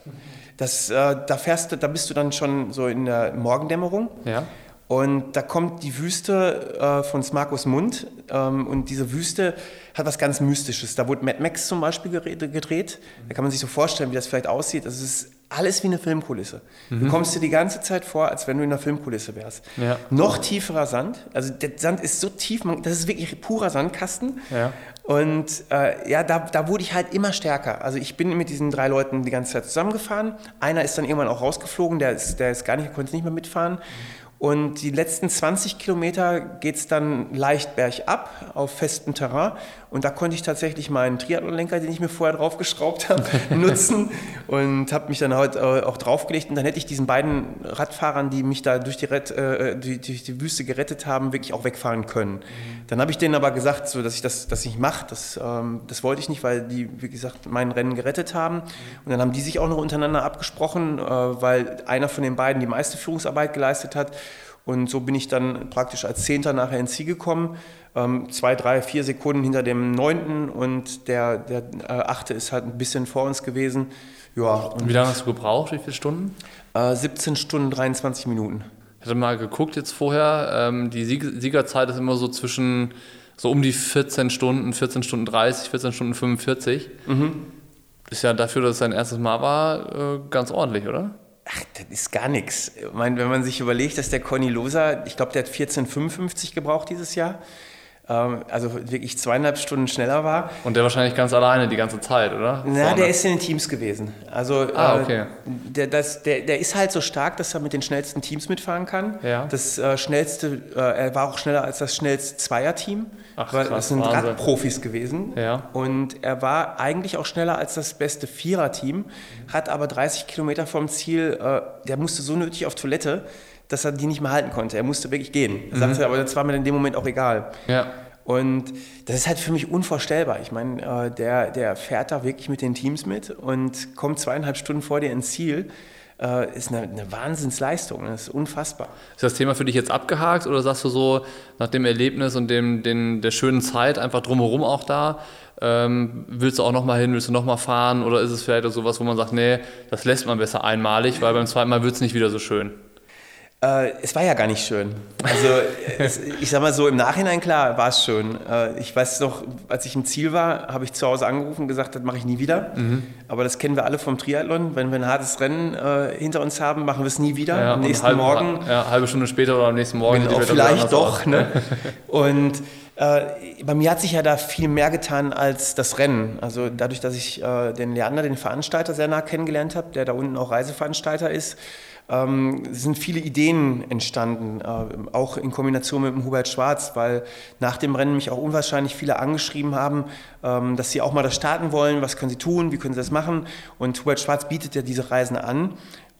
B: Das, äh, da fährst da bist du dann schon so in der Morgendämmerung. Ja. Und da kommt die Wüste äh, von Smarkus Mund. Ähm, und diese Wüste hat was ganz Mystisches. Da wurde Mad Max zum Beispiel gedreht. Da kann man sich so vorstellen, wie das vielleicht aussieht. Das ist alles wie eine Filmkulisse. Mhm. Du kommst dir die ganze Zeit vor, als wenn du in einer Filmkulisse wärst. Ja. Noch tieferer Sand. Also der Sand ist so tief, man, das ist wirklich purer Sandkasten. Ja. Und äh, ja, da, da wurde ich halt immer stärker. Also ich bin mit diesen drei Leuten die ganze Zeit zusammengefahren. Einer ist dann irgendwann auch rausgeflogen, der ist, der ist gar nicht, konnte nicht mehr mitfahren. Mhm. Und die letzten 20 Kilometer geht es dann leicht bergab auf festem Terrain. Und da konnte ich tatsächlich meinen Triathlonlenker, den ich mir vorher draufgeschraubt habe, nutzen und habe mich dann halt äh, auch draufgelegt. Und dann hätte ich diesen beiden Radfahrern, die mich da durch die, Rett, äh, die, durch die Wüste gerettet haben, wirklich auch wegfahren können. Mhm. Dann habe ich denen aber gesagt, so, dass ich das dass ich mache. Das, ähm, das wollte ich nicht, weil die, wie gesagt, mein Rennen gerettet haben. Und dann haben die sich auch noch untereinander abgesprochen, äh, weil einer von den beiden die meiste Führungsarbeit geleistet hat. Und so bin ich dann praktisch als Zehnter nachher ins Ziel gekommen. Ähm, zwei, drei, vier Sekunden hinter dem Neunten und der, der äh, Achte ist halt ein bisschen vor uns gewesen.
A: Ja, und Wie lange hast du gebraucht? Wie viele Stunden?
B: Äh, 17 Stunden, 23 Minuten.
A: Ich hatte mal geguckt jetzt vorher. Ähm, die Sieg Siegerzeit ist immer so zwischen so um die 14 Stunden, 14 Stunden 30, 14 Stunden 45. Mhm. Ist ja dafür, dass es sein erstes Mal war, äh, ganz ordentlich, oder?
B: Ach, das ist gar nichts. Ich meine, wenn man sich überlegt, dass der Conny Loser, ich glaube, der hat 14,55 gebraucht dieses Jahr, also wirklich zweieinhalb Stunden schneller war.
A: Und der wahrscheinlich ganz alleine die ganze Zeit, oder?
B: Na, Vorne. der ist in den Teams gewesen. Also ah, okay. Äh, der, das, der, der ist halt so stark, dass er mit den schnellsten Teams mitfahren kann. Ja. Das äh, schnellste, äh, er war auch schneller als das schnellste Zweierteam. Ach, krass, das sind Wahnsinn. Radprofis gewesen. Ja. Und er war eigentlich auch schneller als das beste Viererteam, hat aber 30 Kilometer vom Ziel, äh, der musste so nötig auf Toilette, dass er die nicht mehr halten konnte. Er musste wirklich gehen. Er sagte, mhm. aber das war mir in dem Moment auch egal. Ja. Und das ist halt für mich unvorstellbar. Ich meine, äh, der, der fährt da wirklich mit den Teams mit und kommt zweieinhalb Stunden vor dir ins Ziel. Äh, ist eine, eine Wahnsinnsleistung. Das ist unfassbar.
A: Ist das Thema für dich jetzt abgehakt oder sagst du so, nach dem Erlebnis und dem, den, der schönen Zeit einfach drumherum auch da, ähm, willst du auch nochmal hin, willst du nochmal fahren oder ist es vielleicht auch sowas, wo man sagt, nee, das lässt man besser einmalig, weil beim zweiten Mal wird es nicht wieder so schön?
B: Äh, es war ja gar nicht schön. Also es, ich sag mal so, im Nachhinein klar war es schön. Äh, ich weiß noch, als ich im Ziel war, habe ich zu Hause angerufen und gesagt, das mache ich nie wieder. Mhm. Aber das kennen wir alle vom Triathlon. Wenn wir ein hartes Rennen äh, hinter uns haben, machen wir es nie wieder. Ja, am nächsten halb, Morgen.
A: Ja, halbe Stunde später oder am nächsten Morgen.
B: Genau, vielleicht doch. Ne? und äh, bei mir hat sich ja da viel mehr getan als das Rennen. Also dadurch, dass ich äh, den Leander, den Veranstalter, sehr nah kennengelernt habe, der da unten auch Reiseveranstalter ist, ähm, sind viele Ideen entstanden, äh, auch in Kombination mit dem Hubert Schwarz, weil nach dem Rennen mich auch unwahrscheinlich viele angeschrieben haben, ähm, dass sie auch mal das starten wollen, was können sie tun, wie können sie das machen. Und Hubert Schwarz bietet ja diese Reisen an.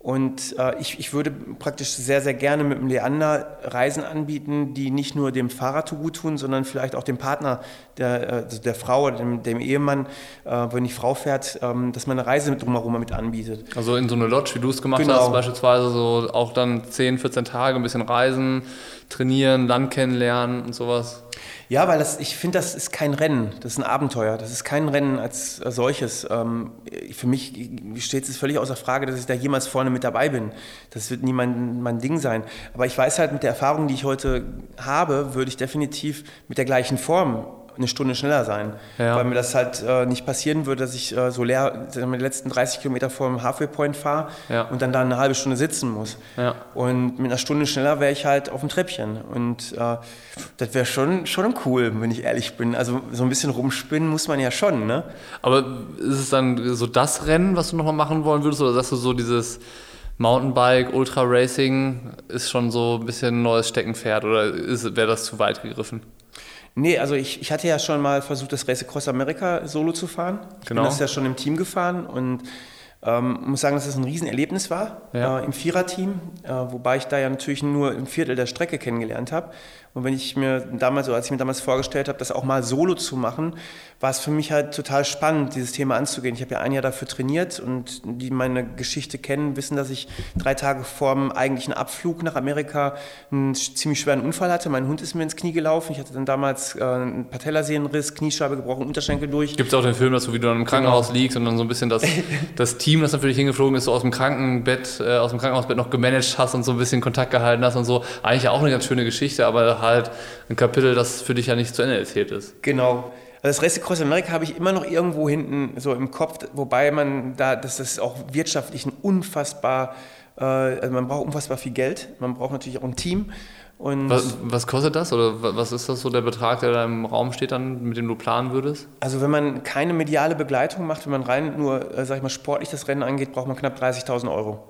B: Und äh, ich, ich würde praktisch sehr, sehr gerne mit dem Leander Reisen anbieten, die nicht nur dem Fahrer zu gut tun, sondern vielleicht auch dem Partner, der, äh, der Frau oder dem, dem Ehemann, äh, wenn die Frau fährt, ähm, dass man eine Reise mit drumherum mit anbietet.
A: Also in so eine Lodge, wie du es gemacht genau. hast, beispielsweise so auch dann 10, 14 Tage ein bisschen reisen, trainieren, Land kennenlernen und sowas.
B: Ja, weil das, ich finde, das ist kein Rennen, das ist ein Abenteuer. Das ist kein Rennen als solches. Ähm, für mich steht es völlig außer Frage, dass ich da jemals vorne mit dabei bin. Das wird nie mein, mein Ding sein. Aber ich weiß halt, mit der Erfahrung, die ich heute habe, würde ich definitiv mit der gleichen Form eine Stunde schneller sein. Ja. Weil mir das halt äh, nicht passieren würde, dass ich äh, so leer die letzten 30 Kilometer vor dem Halfway Point fahre ja. und dann da eine halbe Stunde sitzen muss. Ja. Und mit einer Stunde schneller wäre ich halt auf dem Treppchen. Und äh, das wäre schon, schon cool, wenn ich ehrlich bin. Also so ein bisschen rumspinnen muss man ja schon. Ne?
A: Aber ist es dann so das Rennen, was du nochmal machen wollen würdest? Oder sagst du so dieses Mountainbike, Ultra Racing ist schon so ein bisschen ein neues Steckenpferd oder wäre das zu weit gegriffen?
B: Nee, also ich, ich hatte ja schon mal versucht, das Race Across America solo zu fahren. Ich genau. bin das ja schon im Team gefahren und ähm, muss sagen, dass es das ein Riesenerlebnis war ja. äh, im Viererteam, äh, wobei ich da ja natürlich nur ein Viertel der Strecke kennengelernt habe. Und wenn ich mir damals, oder als ich mir damals vorgestellt habe, das auch mal solo zu machen, war es für mich halt total spannend, dieses Thema anzugehen. Ich habe ja ein Jahr dafür trainiert und die meine Geschichte kennen, wissen, dass ich drei Tage vor dem eigentlichen Abflug nach Amerika einen ziemlich schweren Unfall hatte. Mein Hund ist mir ins Knie gelaufen. Ich hatte dann damals äh, einen Patellasehnenriss, Kniescheibe gebrochen, Unterschenkel durch.
A: Gibt es auch den Film, dass du wieder im Krankenhaus genau. liegst und dann so ein bisschen das, das Team, das natürlich hingeflogen ist, so aus dem Krankenbett, äh, aus dem Krankenhausbett noch gemanagt hast und so ein bisschen Kontakt gehalten hast und so. Eigentlich auch eine ganz schöne Geschichte, aber halt ein Kapitel, das für dich ja nicht zu Ende erzählt ist.
B: Genau. Also das Race Across America habe ich immer noch irgendwo hinten so im Kopf, wobei man da, das ist auch wirtschaftlich ein unfassbar, äh, also man braucht unfassbar viel Geld, man braucht natürlich auch ein Team.
A: Und was, was, kostet das oder was ist das so der Betrag, der da im Raum steht, dann, mit dem du planen würdest?
B: Also wenn man keine mediale Begleitung macht, wenn man rein nur, äh, sag ich mal, sportlich das Rennen angeht, braucht man knapp 30.000 Euro.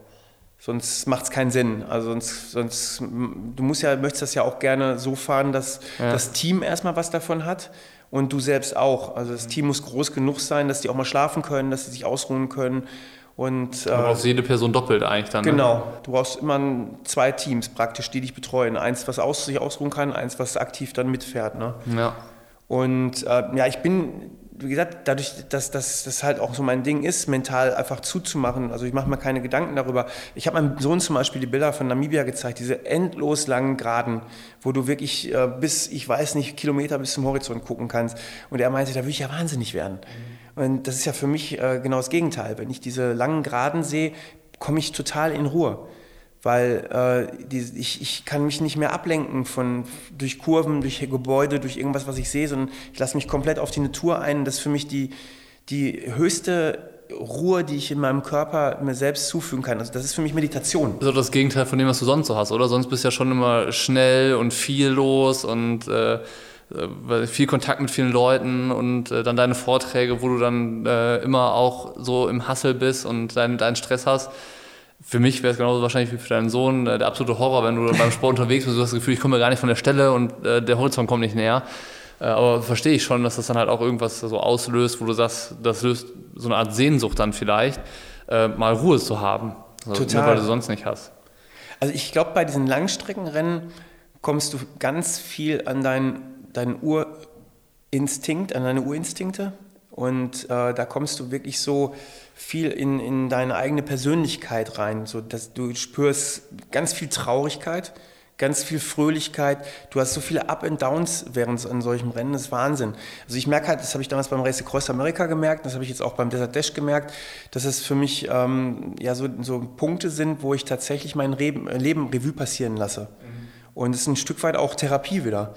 B: Sonst macht es keinen Sinn. Also sonst, sonst, du musst ja, möchtest das ja auch gerne so fahren, dass ja. das Team erstmal was davon hat und du selbst auch. Also das Team muss groß genug sein, dass die auch mal schlafen können, dass sie sich ausruhen können. Und,
A: du brauchst äh, jede Person doppelt eigentlich dann.
B: Ne? Genau. Ne? Du brauchst immer zwei Teams praktisch, die dich betreuen. Eins, was aus, sich ausruhen kann, eins, was aktiv dann mitfährt. Ne? Ja. Und äh, ja, ich bin wie gesagt, dadurch, dass das halt auch so mein Ding ist, mental einfach zuzumachen. Also ich mache mir keine Gedanken darüber. Ich habe meinem Sohn zum Beispiel die Bilder von Namibia gezeigt, diese endlos langen Graden, wo du wirklich äh, bis, ich weiß nicht, Kilometer bis zum Horizont gucken kannst. Und er meinte, da würde ich ja wahnsinnig werden. Mhm. Und das ist ja für mich äh, genau das Gegenteil. Wenn ich diese langen Graden sehe, komme ich total in Ruhe weil äh, die, ich, ich kann mich nicht mehr ablenken von, durch Kurven, durch Gebäude, durch irgendwas, was ich sehe, sondern ich lasse mich komplett auf die Natur ein. Das ist für mich die, die höchste Ruhe, die ich in meinem Körper mir selbst zufügen kann. Also das ist für mich Meditation.
A: Ist auch das Gegenteil von dem, was du sonst so hast, oder? Sonst bist du ja schon immer schnell und viel los und äh, äh viel Kontakt mit vielen Leuten und äh, dann deine Vorträge, wo du dann äh, immer auch so im Hassel bist und deinen, deinen Stress hast für mich wäre es genauso wahrscheinlich wie für deinen Sohn äh, der absolute Horror, wenn du beim Sport unterwegs bist, du hast das Gefühl, ich komme gar nicht von der Stelle und äh, der Horizont kommt nicht näher. Äh, aber verstehe ich schon, dass das dann halt auch irgendwas so auslöst, wo du sagst, das löst so eine Art Sehnsucht dann vielleicht, äh, mal Ruhe zu haben. Also, Total. Nur weil du sonst nicht hast.
B: Also ich glaube, bei diesen Langstreckenrennen kommst du ganz viel an deinen, deinen Urinstinkt, an deine Urinstinkte. Und äh, da kommst du wirklich so viel in, in deine eigene Persönlichkeit rein, so dass du spürst ganz viel Traurigkeit, ganz viel Fröhlichkeit. Du hast so viele Up and Downs während an solchem Rennen, das ist Wahnsinn. Also ich merke halt, das habe ich damals beim Race Across America gemerkt, das habe ich jetzt auch beim Desert Dash gemerkt, dass es für mich ähm, ja so, so Punkte sind, wo ich tatsächlich mein Leben, Leben Revue passieren lasse. Mhm. Und es ist ein Stück weit auch Therapie wieder.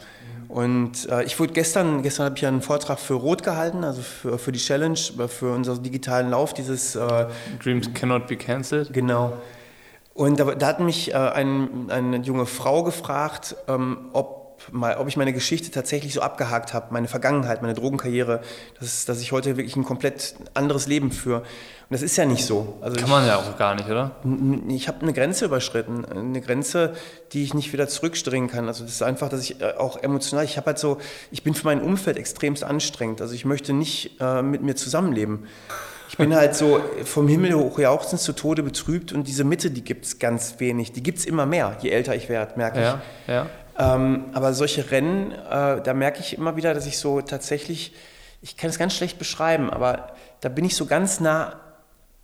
B: Und äh, ich wurde gestern, gestern habe ich einen Vortrag für Rot gehalten, also für, für die Challenge, für unseren digitalen Lauf, dieses
A: äh, Dreams cannot be cancelled.
B: Genau. Und da, da hat mich äh, ein, eine junge Frau gefragt, ähm, ob mal, ob ich meine Geschichte tatsächlich so abgehakt habe, meine Vergangenheit, meine Drogenkarriere, dass, dass ich heute wirklich ein komplett anderes Leben führe. Und das ist ja nicht so.
A: Also Kann ich, man ja auch gar nicht, oder?
B: Ich habe eine Grenze überschritten, eine Grenze, die ich nicht wieder zurückstringen kann. Also das ist einfach, dass ich äh, auch emotional, ich habe halt so, ich bin für mein Umfeld extremst anstrengend. Also ich möchte nicht äh, mit mir zusammenleben. Ich bin halt so vom Himmel hoch jauchzend zu Tode betrübt und diese Mitte, die gibt es ganz wenig. Die gibt es immer mehr, je älter ich werde, merke
A: ja, ich. Ja.
B: Ähm, aber solche Rennen, äh, da merke ich immer wieder, dass ich so tatsächlich, ich kann es ganz schlecht beschreiben, aber da bin ich so ganz nah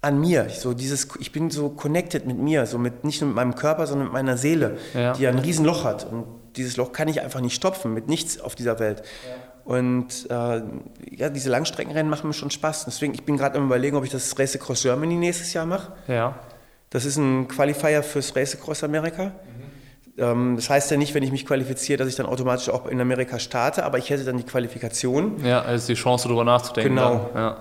B: an mir. So dieses, ich bin so connected mit mir, so mit nicht nur mit meinem Körper, sondern mit meiner Seele, ja. die ja ein Riesenloch hat. Und dieses Loch kann ich einfach nicht stopfen mit nichts auf dieser Welt. Ja. Und äh, ja, diese Langstreckenrennen machen mir schon Spaß. Deswegen, ich bin gerade am überlegen, ob ich das Race Across Germany nächstes Jahr mache. Ja. Das ist ein Qualifier fürs Race Across Amerika. Ähm, das heißt ja nicht, wenn ich mich qualifiziere, dass ich dann automatisch auch in Amerika starte, aber ich hätte dann die Qualifikation.
A: Ja, also die Chance, darüber nachzudenken.
B: Genau.
A: Dann, ja.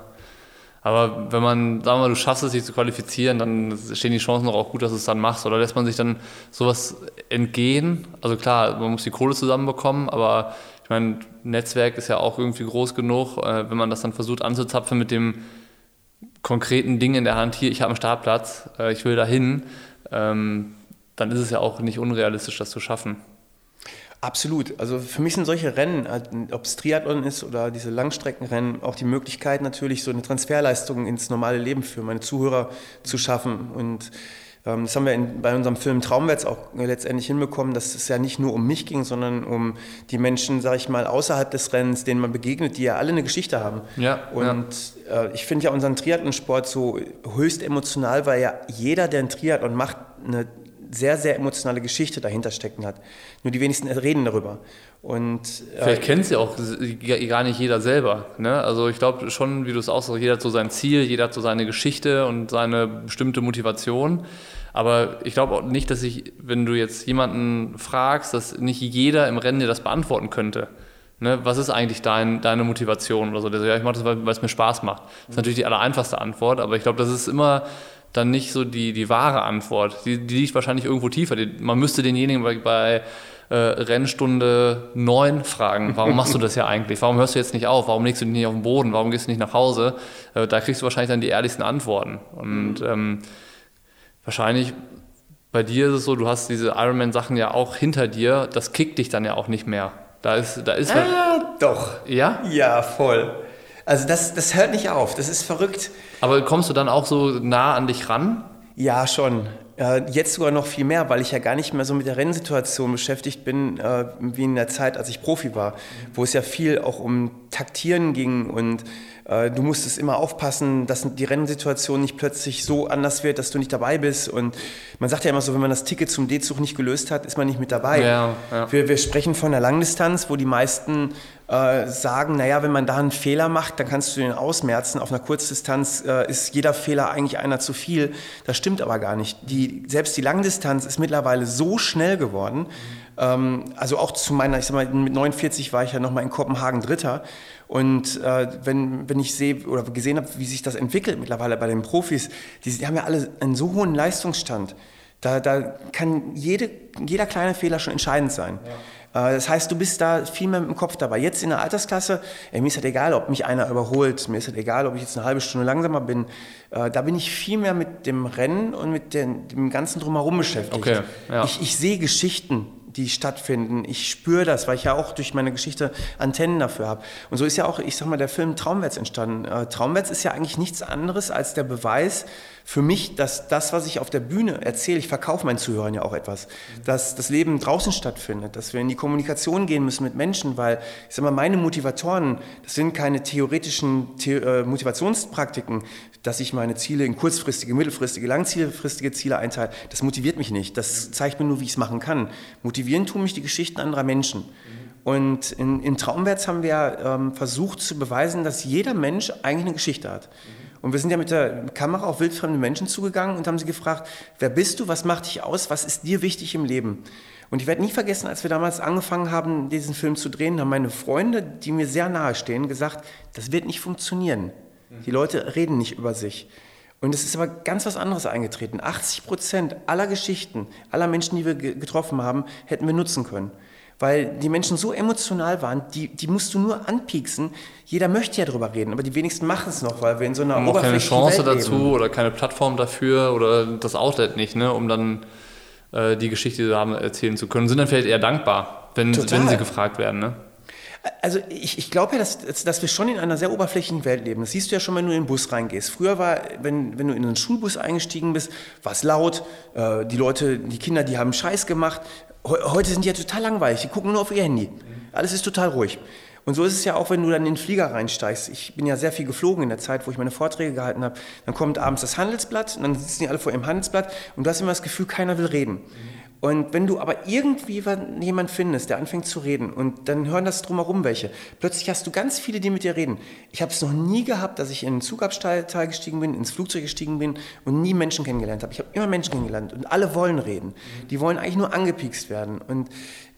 A: Aber wenn man, sagen wir mal, du schaffst es, dich zu qualifizieren, dann stehen die Chancen doch auch gut, dass du es dann machst. Oder lässt man sich dann sowas entgehen? Also klar, man muss die Kohle zusammenbekommen, aber ich meine, Netzwerk ist ja auch irgendwie groß genug, äh, wenn man das dann versucht anzuzapfen mit dem konkreten Ding in der Hand, hier, ich habe einen Startplatz, äh, ich will dahin, ähm, dann ist es ja auch nicht unrealistisch, das zu schaffen.
B: Absolut. Also für mich sind solche Rennen, äh, ob es Triathlon ist oder diese Langstreckenrennen, auch die Möglichkeit natürlich so eine Transferleistung ins normale Leben für meine Zuhörer zu schaffen. Und ähm, das haben wir in, bei unserem Film Traumwärts auch letztendlich hinbekommen, dass es ja nicht nur um mich ging, sondern um die Menschen, sage ich mal, außerhalb des Rennens, denen man begegnet, die ja alle eine Geschichte haben.
A: Ja,
B: und ja. Äh, ich finde ja unseren Triathlonsport so höchst emotional, weil ja jeder, der einen Triathlon macht, eine sehr, sehr emotionale Geschichte dahinter stecken hat. Nur die wenigsten reden darüber. Und,
A: äh, Vielleicht kennt sie auch gar nicht jeder selber. Ne? Also ich glaube schon, wie du es auch sagst, jeder hat so sein Ziel, jeder hat so seine Geschichte und seine bestimmte Motivation. Aber ich glaube auch nicht, dass ich, wenn du jetzt jemanden fragst, dass nicht jeder im Rennen dir das beantworten könnte. Ne, was ist eigentlich dein, deine Motivation oder so? Der sagt, ja, ich mache das, weil, es mir Spaß macht. Das ist natürlich die allereinfachste Antwort, aber ich glaube, das ist immer dann nicht so die, die wahre Antwort. Die, die liegt wahrscheinlich irgendwo tiefer. Die, man müsste denjenigen bei, bei äh, Rennstunde 9 fragen, warum machst du das ja eigentlich? Warum hörst du jetzt nicht auf? Warum legst du dich nicht auf den Boden? Warum gehst du nicht nach Hause? Äh, da kriegst du wahrscheinlich dann die ehrlichsten Antworten. Und ähm, wahrscheinlich bei dir ist es so, du hast diese Ironman-Sachen ja auch hinter dir, das kickt dich dann ja auch nicht mehr. Da ist, da ist
B: ah, doch.
A: Ja?
B: Ja, voll. Also das, das hört nicht auf, das ist verrückt.
A: Aber kommst du dann auch so nah an dich ran?
B: Ja, schon. Jetzt sogar noch viel mehr, weil ich ja gar nicht mehr so mit der Rennsituation beschäftigt bin, äh, wie in der Zeit, als ich Profi war, wo es ja viel auch um Taktieren ging und äh, du musstest immer aufpassen, dass die Rennsituation nicht plötzlich so anders wird, dass du nicht dabei bist. Und man sagt ja immer so, wenn man das Ticket zum D-Zug nicht gelöst hat, ist man nicht mit dabei.
A: Ja, ja.
B: Wir, wir sprechen von der Langdistanz, wo die meisten äh, sagen, naja, wenn man da einen Fehler macht, dann kannst du den ausmerzen. Auf einer Kurzdistanz äh, ist jeder Fehler eigentlich einer zu viel. Das stimmt aber gar nicht. Die, selbst die Langdistanz ist mittlerweile so schnell geworden. Ähm, also auch zu meiner, ich sag mal, mit 49 war ich ja nochmal in Kopenhagen Dritter. Und äh, wenn, wenn ich sehe oder gesehen habe, wie sich das entwickelt mittlerweile bei den Profis, die, die haben ja alle einen so hohen Leistungsstand. Da, da kann jede, jeder kleine Fehler schon entscheidend sein. Ja. Äh, das heißt, du bist da viel mehr mit dem Kopf dabei. Jetzt in der Altersklasse, ey, mir ist halt egal, ob mich einer überholt, mir ist halt egal, ob ich jetzt eine halbe Stunde langsamer bin. Äh, da bin ich viel mehr mit dem Rennen und mit den, dem ganzen Drumherum beschäftigt.
A: Okay, ja.
B: ich, ich sehe Geschichten die stattfinden. Ich spüre das, weil ich ja auch durch meine Geschichte Antennen dafür habe. Und so ist ja auch, ich sag mal, der Film Traumwärts entstanden. Äh, Traumwärts ist ja eigentlich nichts anderes als der Beweis für mich, dass das, was ich auf der Bühne erzähle, ich verkaufe meinen Zuhörern ja auch etwas, dass das Leben draußen stattfindet, dass wir in die Kommunikation gehen müssen mit Menschen, weil ich sag mal, meine Motivatoren, das sind keine theoretischen The äh, Motivationspraktiken, dass ich meine Ziele in kurzfristige, mittelfristige, langzielfristige Ziele einteile. Das motiviert mich nicht. Das zeigt mir nur, wie ich es machen kann. Motivieren tun mich die Geschichten anderer Menschen. Und in, in Traumwärts haben wir ähm, versucht zu beweisen, dass jeder Mensch eigentlich eine Geschichte hat. Und wir sind ja mit der Kamera auf wildfremde Menschen zugegangen und haben sie gefragt, wer bist du, was macht dich aus, was ist dir wichtig im Leben? Und ich werde nie vergessen, als wir damals angefangen haben, diesen Film zu drehen, haben meine Freunde, die mir sehr nahe stehen, gesagt, das wird nicht funktionieren. Die Leute reden nicht über sich. Und es ist aber ganz was anderes eingetreten. 80 Prozent aller Geschichten, aller Menschen, die wir getroffen haben, hätten wir nutzen können weil die Menschen so emotional waren, die, die musst du nur anpieksen. Jeder möchte ja drüber reden, aber die wenigsten machen es noch, weil wir in so einer
A: haben keine Chance Welt dazu leben. oder keine Plattform dafür oder das Outlet nicht, ne, um dann äh, die Geschichte, die sie haben, erzählen zu können. Sind dann vielleicht eher dankbar, wenn, wenn sie gefragt werden. Ne?
B: Also ich, ich glaube ja, dass, dass wir schon in einer sehr oberflächlichen Welt leben. Das siehst du ja schon, wenn du in den Bus reingehst. Früher war, wenn, wenn du in einen Schulbus eingestiegen bist, war es laut. Äh, die Leute, die Kinder, die haben Scheiß gemacht. Heute sind die ja total langweilig. Die gucken nur auf ihr Handy. Alles ist total ruhig. Und so ist es ja auch, wenn du dann in den Flieger reinsteigst. Ich bin ja sehr viel geflogen in der Zeit, wo ich meine Vorträge gehalten habe. Dann kommt abends das Handelsblatt und dann sitzen die alle vor ihrem Handelsblatt und du hast immer das Gefühl, keiner will reden. Und wenn du aber irgendwie jemand findest, der anfängt zu reden und dann hören das drumherum welche, plötzlich hast du ganz viele, die mit dir reden. Ich habe es noch nie gehabt, dass ich in den Zugabteil gestiegen bin, ins Flugzeug gestiegen bin und nie Menschen kennengelernt habe. Ich habe immer Menschen kennengelernt und alle wollen reden. Die wollen eigentlich nur angepiekst werden. Und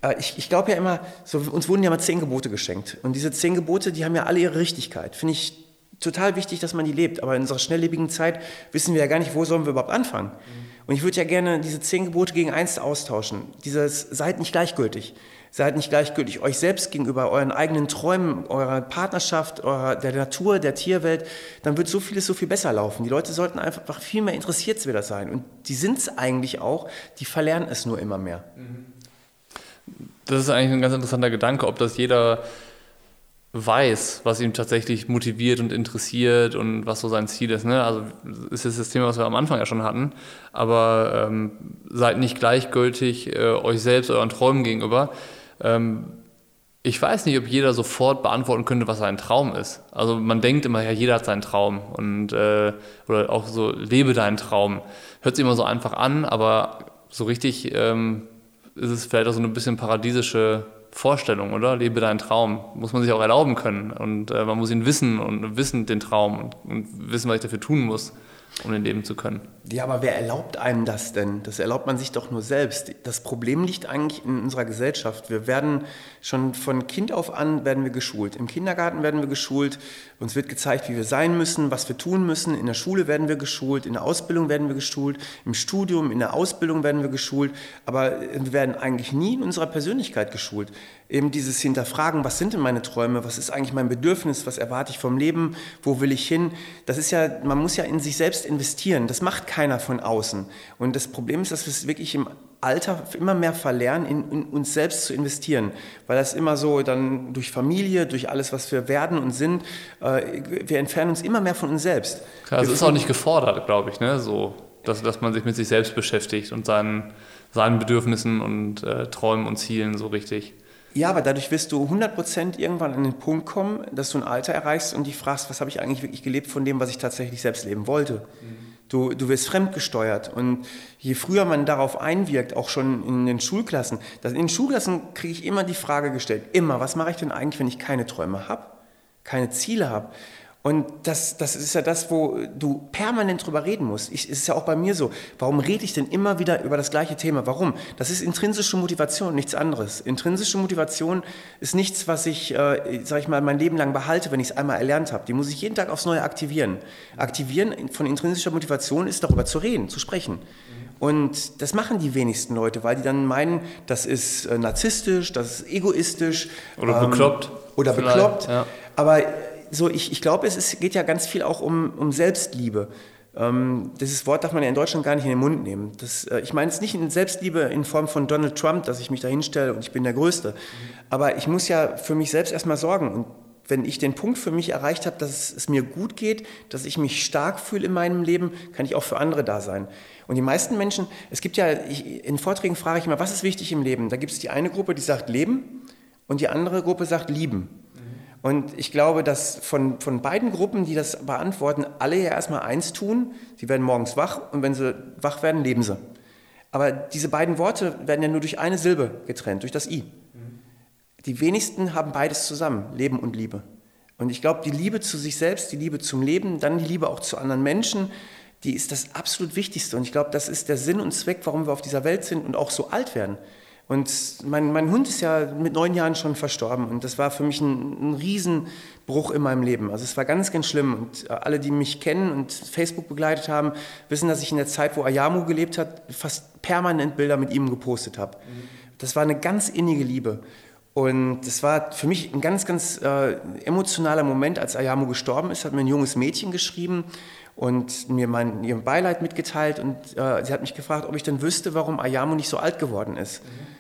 B: äh, ich, ich glaube ja immer, so, uns wurden ja mal zehn Gebote geschenkt. Und diese zehn Gebote, die haben ja alle ihre Richtigkeit. Finde ich total wichtig, dass man die lebt. Aber in unserer schnelllebigen Zeit wissen wir ja gar nicht, wo sollen wir überhaupt anfangen. Mhm. Und ich würde ja gerne diese zehn Gebote gegen eins austauschen. Dieses, seid nicht gleichgültig. Seid nicht gleichgültig euch selbst gegenüber, euren eigenen Träumen, eurer Partnerschaft, eurer, der Natur, der Tierwelt. Dann wird so vieles so viel besser laufen. Die Leute sollten einfach viel mehr interessiert wieder sein. Und die sind es eigentlich auch, die verlernen es nur immer mehr.
A: Das ist eigentlich ein ganz interessanter Gedanke, ob das jeder weiß, was ihn tatsächlich motiviert und interessiert und was so sein Ziel ist. Ne? Also ist jetzt das Thema, was wir am Anfang ja schon hatten. Aber ähm, seid nicht gleichgültig äh, euch selbst, euren Träumen gegenüber. Ähm, ich weiß nicht, ob jeder sofort beantworten könnte, was sein Traum ist. Also man denkt immer, ja, jeder hat seinen Traum und äh, oder auch so lebe deinen Traum. Hört sich immer so einfach an, aber so richtig ähm, ist es vielleicht auch so ein bisschen paradiesische Vorstellung, oder? Lebe deinen Traum. Muss man sich auch erlauben können. Und äh, man muss ihn wissen und wissen den Traum und, und wissen, was ich dafür tun muss um den leben zu können.
B: Ja, aber wer erlaubt einem das denn? Das erlaubt man sich doch nur selbst. Das Problem liegt eigentlich in unserer Gesellschaft. Wir werden schon von Kind auf an werden wir geschult. Im Kindergarten werden wir geschult. Uns wird gezeigt, wie wir sein müssen, was wir tun müssen. In der Schule werden wir geschult. In der Ausbildung werden wir geschult. Im Studium, in der Ausbildung werden wir geschult. Aber wir werden eigentlich nie in unserer Persönlichkeit geschult. Eben dieses Hinterfragen, was sind denn meine Träume? Was ist eigentlich mein Bedürfnis? Was erwarte ich vom Leben? Wo will ich hin? Das ist ja, man muss ja in sich selbst investieren. Das macht keiner von außen. Und das Problem ist, dass wir es wirklich im Alter immer mehr verlernen, in, in, uns selbst zu investieren. Weil das immer so dann durch Familie, durch alles, was wir werden und sind, äh, wir entfernen uns immer mehr von uns selbst.
A: Klar, es ist auch nicht gefordert, glaube ich, ne? so, dass, dass man sich mit sich selbst beschäftigt und seinen, seinen Bedürfnissen und äh, Träumen und Zielen so richtig.
B: Ja, aber dadurch wirst du 100% irgendwann an den Punkt kommen, dass du ein Alter erreichst und dich fragst, was habe ich eigentlich wirklich gelebt von dem, was ich tatsächlich selbst leben wollte. Mhm. Du, du wirst fremdgesteuert und je früher man darauf einwirkt, auch schon in den Schulklassen, in den Schulklassen kriege ich immer die Frage gestellt, immer, was mache ich denn eigentlich, wenn ich keine Träume habe, keine Ziele habe? Und das, das ist ja das, wo du permanent drüber reden musst. Ich, es ist ja auch bei mir so. Warum rede ich denn immer wieder über das gleiche Thema? Warum? Das ist intrinsische Motivation, nichts anderes. Intrinsische Motivation ist nichts, was ich, äh, sag ich mal, mein Leben lang behalte, wenn ich es einmal erlernt habe. Die muss ich jeden Tag aufs Neue aktivieren. Aktivieren von intrinsischer Motivation ist darüber zu reden, zu sprechen. Und das machen die wenigsten Leute, weil die dann meinen, das ist äh, narzisstisch, das ist egoistisch.
A: Oder ähm, bekloppt.
B: Oder bekloppt. Ja. Aber so, ich, ich glaube, es ist, geht ja ganz viel auch um, um Selbstliebe. Ähm, dieses Wort darf man ja in Deutschland gar nicht in den Mund nehmen. Das, äh, ich meine es nicht in Selbstliebe in Form von Donald Trump, dass ich mich da hinstelle und ich bin der Größte. Mhm. Aber ich muss ja für mich selbst erstmal sorgen. Und wenn ich den Punkt für mich erreicht habe, dass es mir gut geht, dass ich mich stark fühle in meinem Leben, kann ich auch für andere da sein. Und die meisten Menschen, es gibt ja, ich, in Vorträgen frage ich immer, was ist wichtig im Leben? Da gibt es die eine Gruppe, die sagt Leben und die andere Gruppe sagt Lieben. Und ich glaube, dass von, von beiden Gruppen, die das beantworten, alle ja erstmal eins tun. Sie werden morgens wach und wenn sie wach werden, leben sie. Aber diese beiden Worte werden ja nur durch eine Silbe getrennt, durch das I. Die wenigsten haben beides zusammen, Leben und Liebe. Und ich glaube, die Liebe zu sich selbst, die Liebe zum Leben, dann die Liebe auch zu anderen Menschen, die ist das absolut Wichtigste. Und ich glaube, das ist der Sinn und Zweck, warum wir auf dieser Welt sind und auch so alt werden. Und mein, mein Hund ist ja mit neun Jahren schon verstorben und das war für mich ein, ein Riesenbruch in meinem Leben. Also es war ganz, ganz schlimm und alle, die mich kennen und Facebook begleitet haben, wissen, dass ich in der Zeit, wo Ayamo gelebt hat, fast permanent Bilder mit ihm gepostet habe. Mhm. Das war eine ganz innige Liebe. Und das war für mich ein ganz, ganz äh, emotionaler Moment, als Ayamo gestorben ist, hat mir ein junges Mädchen geschrieben und mir mein, ihr Beileid mitgeteilt und äh, sie hat mich gefragt, ob ich denn wüsste, warum Ayamo nicht so alt geworden ist. Mhm.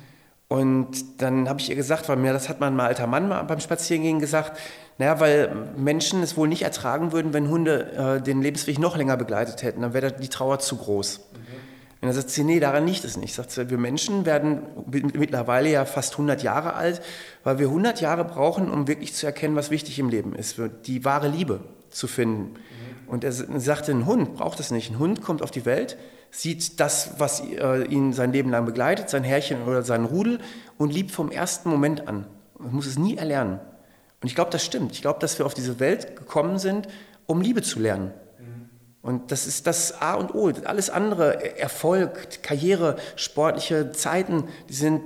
B: Und dann habe ich ihr gesagt, weil mir das hat mein alter Mann mal beim Spazierengehen gesagt, naja, weil Menschen es wohl nicht ertragen würden, wenn Hunde äh, den Lebensweg noch länger begleitet hätten, dann wäre die Trauer zu groß. Mhm. Und dann sagt sie, nee, daran liegt es nicht. Sagt sie, wir Menschen werden mittlerweile ja fast 100 Jahre alt, weil wir 100 Jahre brauchen, um wirklich zu erkennen, was wichtig im Leben ist, die wahre Liebe zu finden. Mhm. Und er sagte, ein Hund braucht es nicht. Ein Hund kommt auf die Welt, sieht das, was äh, ihn sein Leben lang begleitet, sein Herrchen oder seinen Rudel und liebt vom ersten Moment an. Man muss es nie erlernen. Und ich glaube, das stimmt. Ich glaube, dass wir auf diese Welt gekommen sind, um Liebe zu lernen. Und das ist das A und O. Alles andere, Erfolg, Karriere, sportliche Zeiten, die sind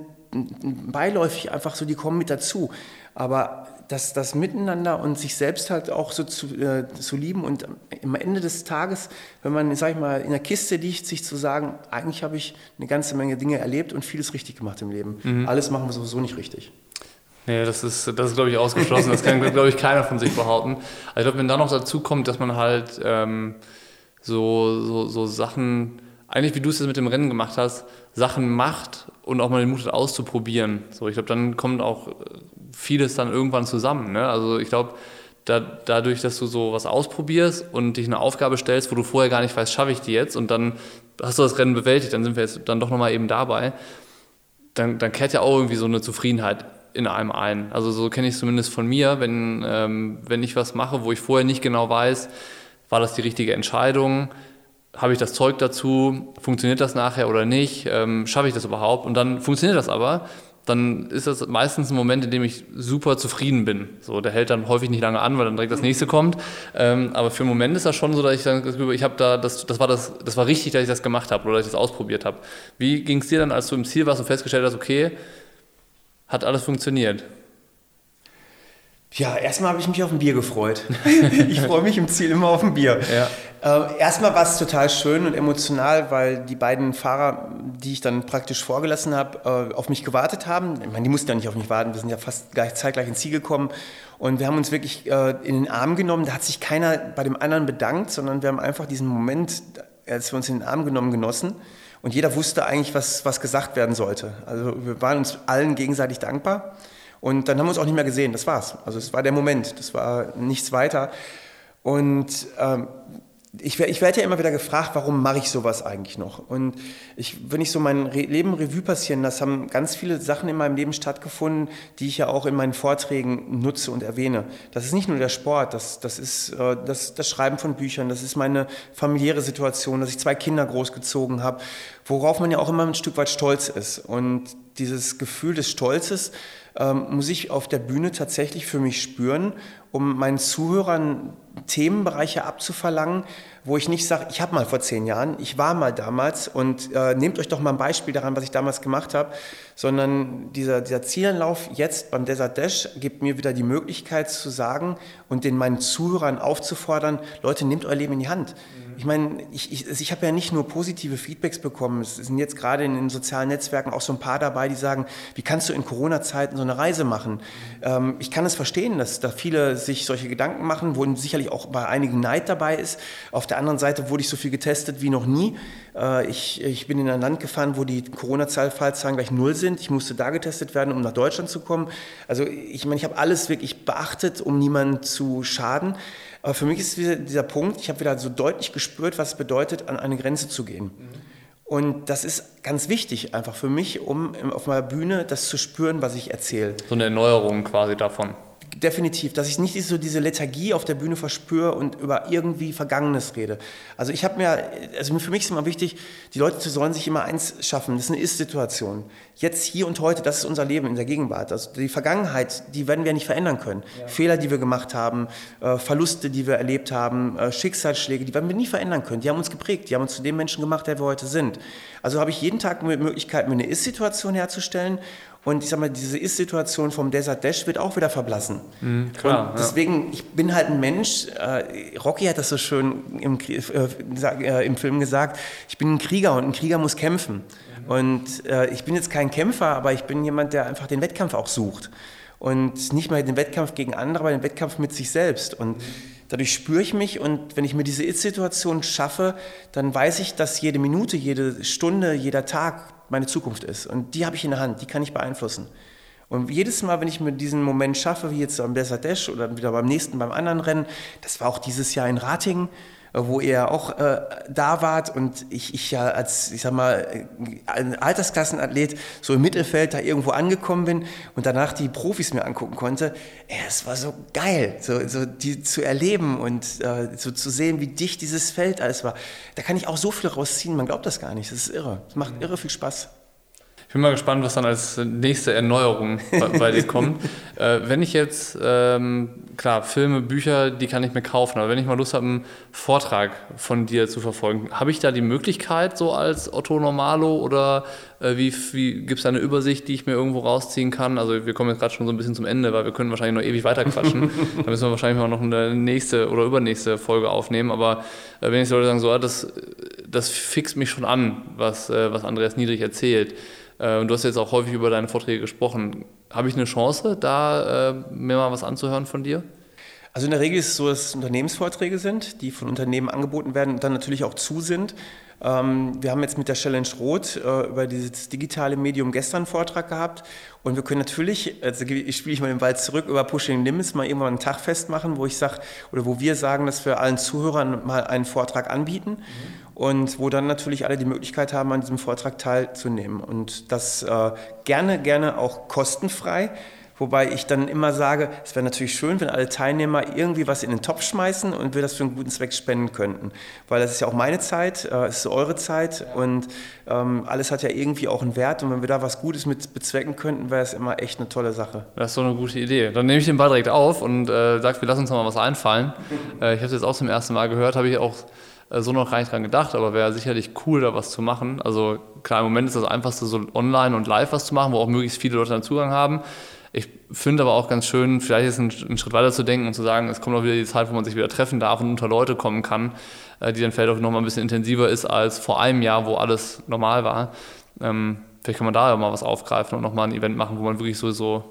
B: beiläufig einfach so, die kommen mit dazu. Aber das, das Miteinander und sich selbst halt auch so zu, äh, zu lieben und am Ende des Tages, wenn man, sag ich mal, in der Kiste liegt, sich zu sagen, eigentlich habe ich eine ganze Menge Dinge erlebt und vieles richtig gemacht im Leben. Mhm. Alles machen wir sowieso nicht richtig.
A: Nee, das ist, das ist glaube ich, ausgeschlossen. Das kann, glaube ich, keiner von sich behaupten. Also ich glaube, wenn da noch dazu kommt, dass man halt ähm, so, so, so Sachen, eigentlich wie du es jetzt mit dem Rennen gemacht hast, Sachen macht und auch mal den Mut hat auszuprobieren. So, ich glaube, dann kommt auch vieles dann irgendwann zusammen. Ne? Also ich glaube, da, dadurch, dass du so was ausprobierst und dich eine Aufgabe stellst, wo du vorher gar nicht weißt, schaffe ich die jetzt und dann hast du das Rennen bewältigt, dann sind wir jetzt dann doch nochmal eben dabei, dann, dann kehrt ja auch irgendwie so eine Zufriedenheit in einem ein. Also so kenne ich es zumindest von mir, wenn, ähm, wenn ich was mache, wo ich vorher nicht genau weiß, war das die richtige Entscheidung? Habe ich das Zeug dazu? Funktioniert das nachher oder nicht? Ähm, schaffe ich das überhaupt? Und dann funktioniert das aber. Dann ist das meistens ein Moment, in dem ich super zufrieden bin. So, der hält dann häufig nicht lange an, weil dann direkt das nächste kommt. Ähm, aber für einen Moment ist das schon so, dass ich dann ich habe da, das, das war das, das war richtig, dass ich das gemacht habe oder dass ich das ausprobiert habe. Wie ging es dir dann, als du im Ziel warst und festgestellt hast, okay, hat alles funktioniert?
B: Ja, erstmal habe ich mich auf ein Bier gefreut. ich freue mich im Ziel immer auf ein Bier. Ja. Äh, erstmal war es total schön und emotional, weil die beiden Fahrer, die ich dann praktisch vorgelassen habe, äh, auf mich gewartet haben. Ich meine, die mussten ja nicht auf mich warten, wir sind ja fast gleich, zeitgleich ins Ziel gekommen. Und wir haben uns wirklich äh, in den Arm genommen. Da hat sich keiner bei dem anderen bedankt, sondern wir haben einfach diesen Moment, als wir uns in den Arm genommen, genossen. Und jeder wusste eigentlich, was, was gesagt werden sollte. Also wir waren uns allen gegenseitig dankbar. Und dann haben wir uns auch nicht mehr gesehen, das war's. Also es war der Moment, das war nichts weiter. Und ähm, ich, ich werde ja immer wieder gefragt, warum mache ich sowas eigentlich noch? Und ich, wenn ich so mein Re Leben Revue passieren lasse, haben ganz viele Sachen in meinem Leben stattgefunden, die ich ja auch in meinen Vorträgen nutze und erwähne. Das ist nicht nur der Sport, das, das ist äh, das, das Schreiben von Büchern, das ist meine familiäre Situation, dass ich zwei Kinder großgezogen habe, worauf man ja auch immer ein Stück weit stolz ist. Und dieses Gefühl des Stolzes ähm, muss ich auf der Bühne tatsächlich für mich spüren, um meinen Zuhörern Themenbereiche abzuverlangen, wo ich nicht sage, ich habe mal vor zehn Jahren, ich war mal damals und äh, nehmt euch doch mal ein Beispiel daran, was ich damals gemacht habe, sondern dieser, dieser Zielanlauf jetzt beim Desert Dash gibt mir wieder die Möglichkeit zu sagen und den meinen Zuhörern aufzufordern, Leute, nehmt euer Leben in die Hand. Mhm. Ich meine, ich, ich, ich habe ja nicht nur positive Feedbacks bekommen, es sind jetzt gerade in den sozialen Netzwerken auch so ein paar dabei, die sagen, wie kannst du in Corona-Zeiten so eine Reise machen? Ähm, ich kann es verstehen, dass da viele sich solche Gedanken machen, wo sicherlich auch bei einigen Neid dabei ist. Auf der anderen Seite wurde ich so viel getestet wie noch nie. Äh, ich, ich bin in ein Land gefahren, wo die Corona-Fallzahlen gleich null sind. Ich musste da getestet werden, um nach Deutschland zu kommen. Also ich meine, ich habe alles wirklich beachtet, um niemanden zu schaden. Aber für mich ist dieser, dieser Punkt, ich habe wieder so deutlich gespürt, was es bedeutet, an eine Grenze zu gehen. Mhm. Und das ist ganz wichtig einfach für mich, um auf meiner Bühne das zu spüren, was ich erzähle.
A: So eine Erneuerung quasi davon
B: definitiv, dass ich nicht so diese Lethargie auf der Bühne verspüre und über irgendwie Vergangenes rede. Also ich habe mir, also für mich ist immer wichtig, die Leute sollen sich immer eins schaffen, das ist eine Ist-Situation. Jetzt, hier und heute, das ist unser Leben in der Gegenwart. Also die Vergangenheit, die werden wir nicht verändern können. Ja. Fehler, die wir gemacht haben, äh, Verluste, die wir erlebt haben, äh, Schicksalsschläge, die werden wir nie verändern können. Die haben uns geprägt, die haben uns zu dem Menschen gemacht, der wir heute sind. Also habe ich jeden Tag eine Möglichkeit, mir eine Ist-Situation herzustellen und ich sag mal, diese Ist-Situation vom Desert Dash wird auch wieder verblassen. Mhm, klar, und deswegen, ja. ich bin halt ein Mensch, äh, Rocky hat das so schön im, äh, im Film gesagt, ich bin ein Krieger und ein Krieger muss kämpfen. Mhm. Und äh, ich bin jetzt kein Kämpfer, aber ich bin jemand, der einfach den Wettkampf auch sucht. Und nicht mal den Wettkampf gegen andere, aber den Wettkampf mit sich selbst. Und mhm. dadurch spüre ich mich und wenn ich mir diese Ist-Situation schaffe, dann weiß ich, dass jede Minute, jede Stunde, jeder Tag meine Zukunft ist. Und die habe ich in der Hand, die kann ich beeinflussen. Und jedes Mal, wenn ich mir diesen Moment schaffe, wie jetzt am Desert Dash oder wieder beim nächsten, beim anderen Rennen, das war auch dieses Jahr in Ratingen, wo ihr auch äh, da wart und ich, ich ja als, ich sag mal, ein Altersklassenathlet so im Mittelfeld da irgendwo angekommen bin und danach die Profis mir angucken konnte. Ey, es war so geil, so, so die zu erleben und äh, so zu sehen, wie dicht dieses Feld alles war. Da kann ich auch so viel rausziehen, man glaubt das gar nicht. Das ist irre. Das macht irre viel Spaß.
A: Ich bin mal gespannt, was dann als nächste Erneuerung bei, bei dir kommt. Äh, wenn ich jetzt, ähm, klar, Filme, Bücher, die kann ich mir kaufen, aber wenn ich mal Lust habe, einen Vortrag von dir zu verfolgen, habe ich da die Möglichkeit, so als Otto Normalo oder äh, wie, wie gibt es da eine Übersicht, die ich mir irgendwo rausziehen kann? Also wir kommen jetzt gerade schon so ein bisschen zum Ende, weil wir können wahrscheinlich noch ewig weiter quatschen. da müssen wir wahrscheinlich mal noch eine nächste oder übernächste Folge aufnehmen, aber äh, wenn ich Leute sagen, so, ah, das, das fixt mich schon an, was, äh, was Andreas Niedrig erzählt, äh, und du hast jetzt auch häufig über deine Vorträge gesprochen. Habe ich eine Chance, da äh, mir mal was anzuhören von dir?
B: Also in der Regel ist es so, dass es Unternehmensvorträge sind, die von Unternehmen angeboten werden und dann natürlich auch zu sind. Ähm, wir haben jetzt mit der Challenge Rot äh, über dieses digitale Medium gestern einen Vortrag gehabt und wir können natürlich, also ich spiele ich mal den Ball zurück, über Pushing Limits mal irgendwann einen Tag festmachen, wo ich sage, oder wo wir sagen, dass wir allen Zuhörern mal einen Vortrag anbieten. Mhm und wo dann natürlich alle die Möglichkeit haben, an diesem Vortrag teilzunehmen. Und das äh, gerne, gerne auch kostenfrei. Wobei ich dann immer sage, es wäre natürlich schön, wenn alle Teilnehmer irgendwie was in den Topf schmeißen und wir das für einen guten Zweck spenden könnten. Weil das ist ja auch meine Zeit, äh, es ist eure Zeit und ähm, alles hat ja irgendwie auch einen Wert. Und wenn wir da was Gutes mit bezwecken könnten, wäre es immer echt eine tolle Sache.
A: Das ist so eine gute Idee. Dann nehme ich den Ball direkt auf und äh, sage, wir lassen uns noch mal was einfallen. äh, ich habe es jetzt auch zum ersten Mal gehört, habe ich auch äh, so noch gar nicht dran gedacht, aber wäre sicherlich cool, da was zu machen. Also klar, im Moment ist das einfachste, so online und live was zu machen, wo auch möglichst viele Leute dann Zugang haben. Ich finde aber auch ganz schön, vielleicht ist ein, ein Schritt weiter zu denken und zu sagen, es kommt auch wieder die Zeit, wo man sich wieder treffen darf und unter Leute kommen kann, äh, die dann vielleicht auch nochmal ein bisschen intensiver ist als vor einem Jahr, wo alles normal war. Ähm, vielleicht kann man da ja mal was aufgreifen und nochmal ein Event machen, wo man wirklich sowieso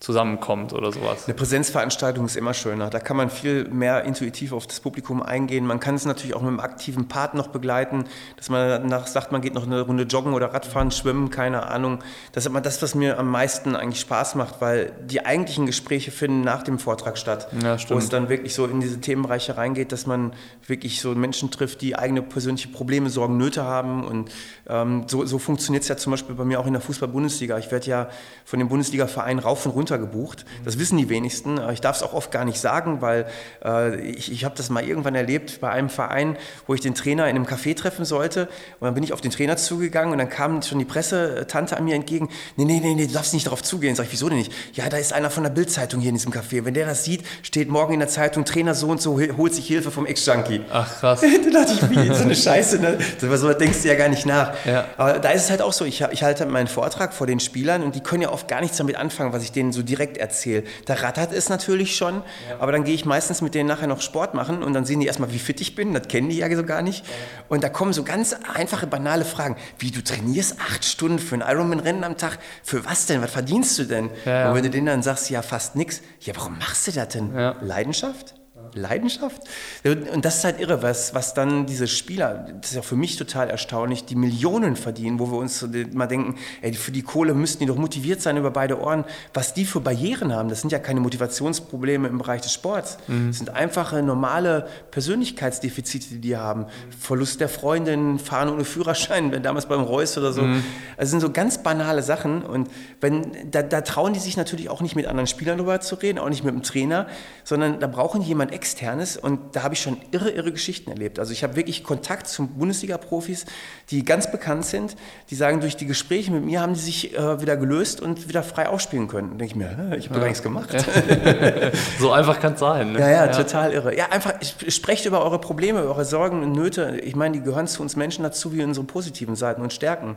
A: zusammenkommt oder sowas.
B: Eine Präsenzveranstaltung ist immer schöner. Da kann man viel mehr intuitiv auf das Publikum eingehen. Man kann es natürlich auch mit einem aktiven Part noch begleiten, dass man danach sagt, man geht noch eine Runde joggen oder Radfahren, schwimmen, keine Ahnung. Das ist immer das, was mir am meisten eigentlich Spaß macht, weil die eigentlichen Gespräche finden nach dem Vortrag statt, ja, wo es dann wirklich so in diese Themenbereiche reingeht, dass man wirklich so Menschen trifft, die eigene persönliche Probleme, Sorgen, Nöte haben und ähm, so, so funktioniert es ja zum Beispiel bei mir auch in der Fußball-Bundesliga. Ich werde ja von dem Bundesliga-Verein rauf und runter runtergebucht. Das wissen die wenigsten. Ich darf es auch oft gar nicht sagen, weil äh, ich, ich habe das mal irgendwann erlebt bei einem Verein, wo ich den Trainer in einem Café treffen sollte. Und dann bin ich auf den Trainer zugegangen und dann kam schon die Pressetante an mir entgegen. Nee, nee, nee, nee du darfst nicht darauf zugehen. Sag ich, wieso denn nicht? Ja, da ist einer von der Bildzeitung hier in diesem Café. Wenn der das sieht, steht morgen in der Zeitung, Trainer so und so holt sich Hilfe vom Ex-Junkie.
A: Ach krass.
B: da dachte ich, wie, so eine Scheiße. Ne? So denkst du ja gar nicht nach. Ja. Aber da ist es halt auch so, ich, ich halte meinen Vortrag vor den Spielern und die können ja oft gar nichts damit anfangen, was ich denen so so direkt erzähle. Da rattert es natürlich schon, ja. aber dann gehe ich meistens mit denen nachher noch Sport machen und dann sehen die erstmal, wie fit ich bin. Das kennen die ja so gar nicht. Ja. Und da kommen so ganz einfache, banale Fragen. Wie, du trainierst acht Stunden für ein Ironman-Rennen am Tag? Für was denn? Was verdienst du denn? Ja, und wenn du denen dann sagst, ja, fast nichts. Ja, warum machst du das denn? Leidenschaft? Leidenschaft. Und das ist halt irre, was, was dann diese Spieler, das ist ja für mich total erstaunlich, die Millionen verdienen, wo wir uns mal denken, ey, für die Kohle müssten die doch motiviert sein über beide Ohren. Was die für Barrieren haben, das sind ja keine Motivationsprobleme im Bereich des Sports. Mhm. Das sind einfache, normale Persönlichkeitsdefizite, die die haben. Verlust der Freundin, Fahren ohne Führerschein, wenn damals beim Reus oder so. Mhm. Also sind so ganz banale Sachen. Und wenn, da, da trauen die sich natürlich auch nicht mit anderen Spielern drüber zu reden, auch nicht mit dem Trainer, sondern da brauchen jemand externes und da habe ich schon irre, irre Geschichten erlebt. Also ich habe wirklich Kontakt zu Bundesliga-Profis, die ganz bekannt sind, die sagen, durch die Gespräche mit mir haben die sich äh, wieder gelöst und wieder frei aufspielen können. Da denke ich mir, ich habe ja. gar nichts gemacht.
A: so einfach kann es sein.
B: Ne? Ja, ja, ja, total irre. Ja, einfach, sprecht über eure Probleme, eure Sorgen und Nöte. Ich meine, die gehören zu uns Menschen dazu wie unsere positiven Seiten und Stärken.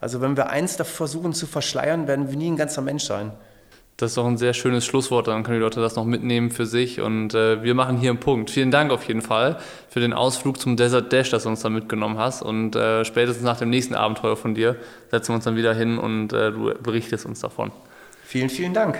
B: Also wenn wir eins da versuchen zu verschleiern, werden wir nie ein ganzer Mensch sein.
A: Das ist doch ein sehr schönes Schlusswort, dann können die Leute das noch mitnehmen für sich und äh, wir machen hier einen Punkt. Vielen Dank auf jeden Fall für den Ausflug zum Desert Dash, dass du uns da mitgenommen hast und äh, spätestens nach dem nächsten Abenteuer von dir setzen wir uns dann wieder hin und äh, du berichtest uns davon.
B: Vielen, vielen Dank.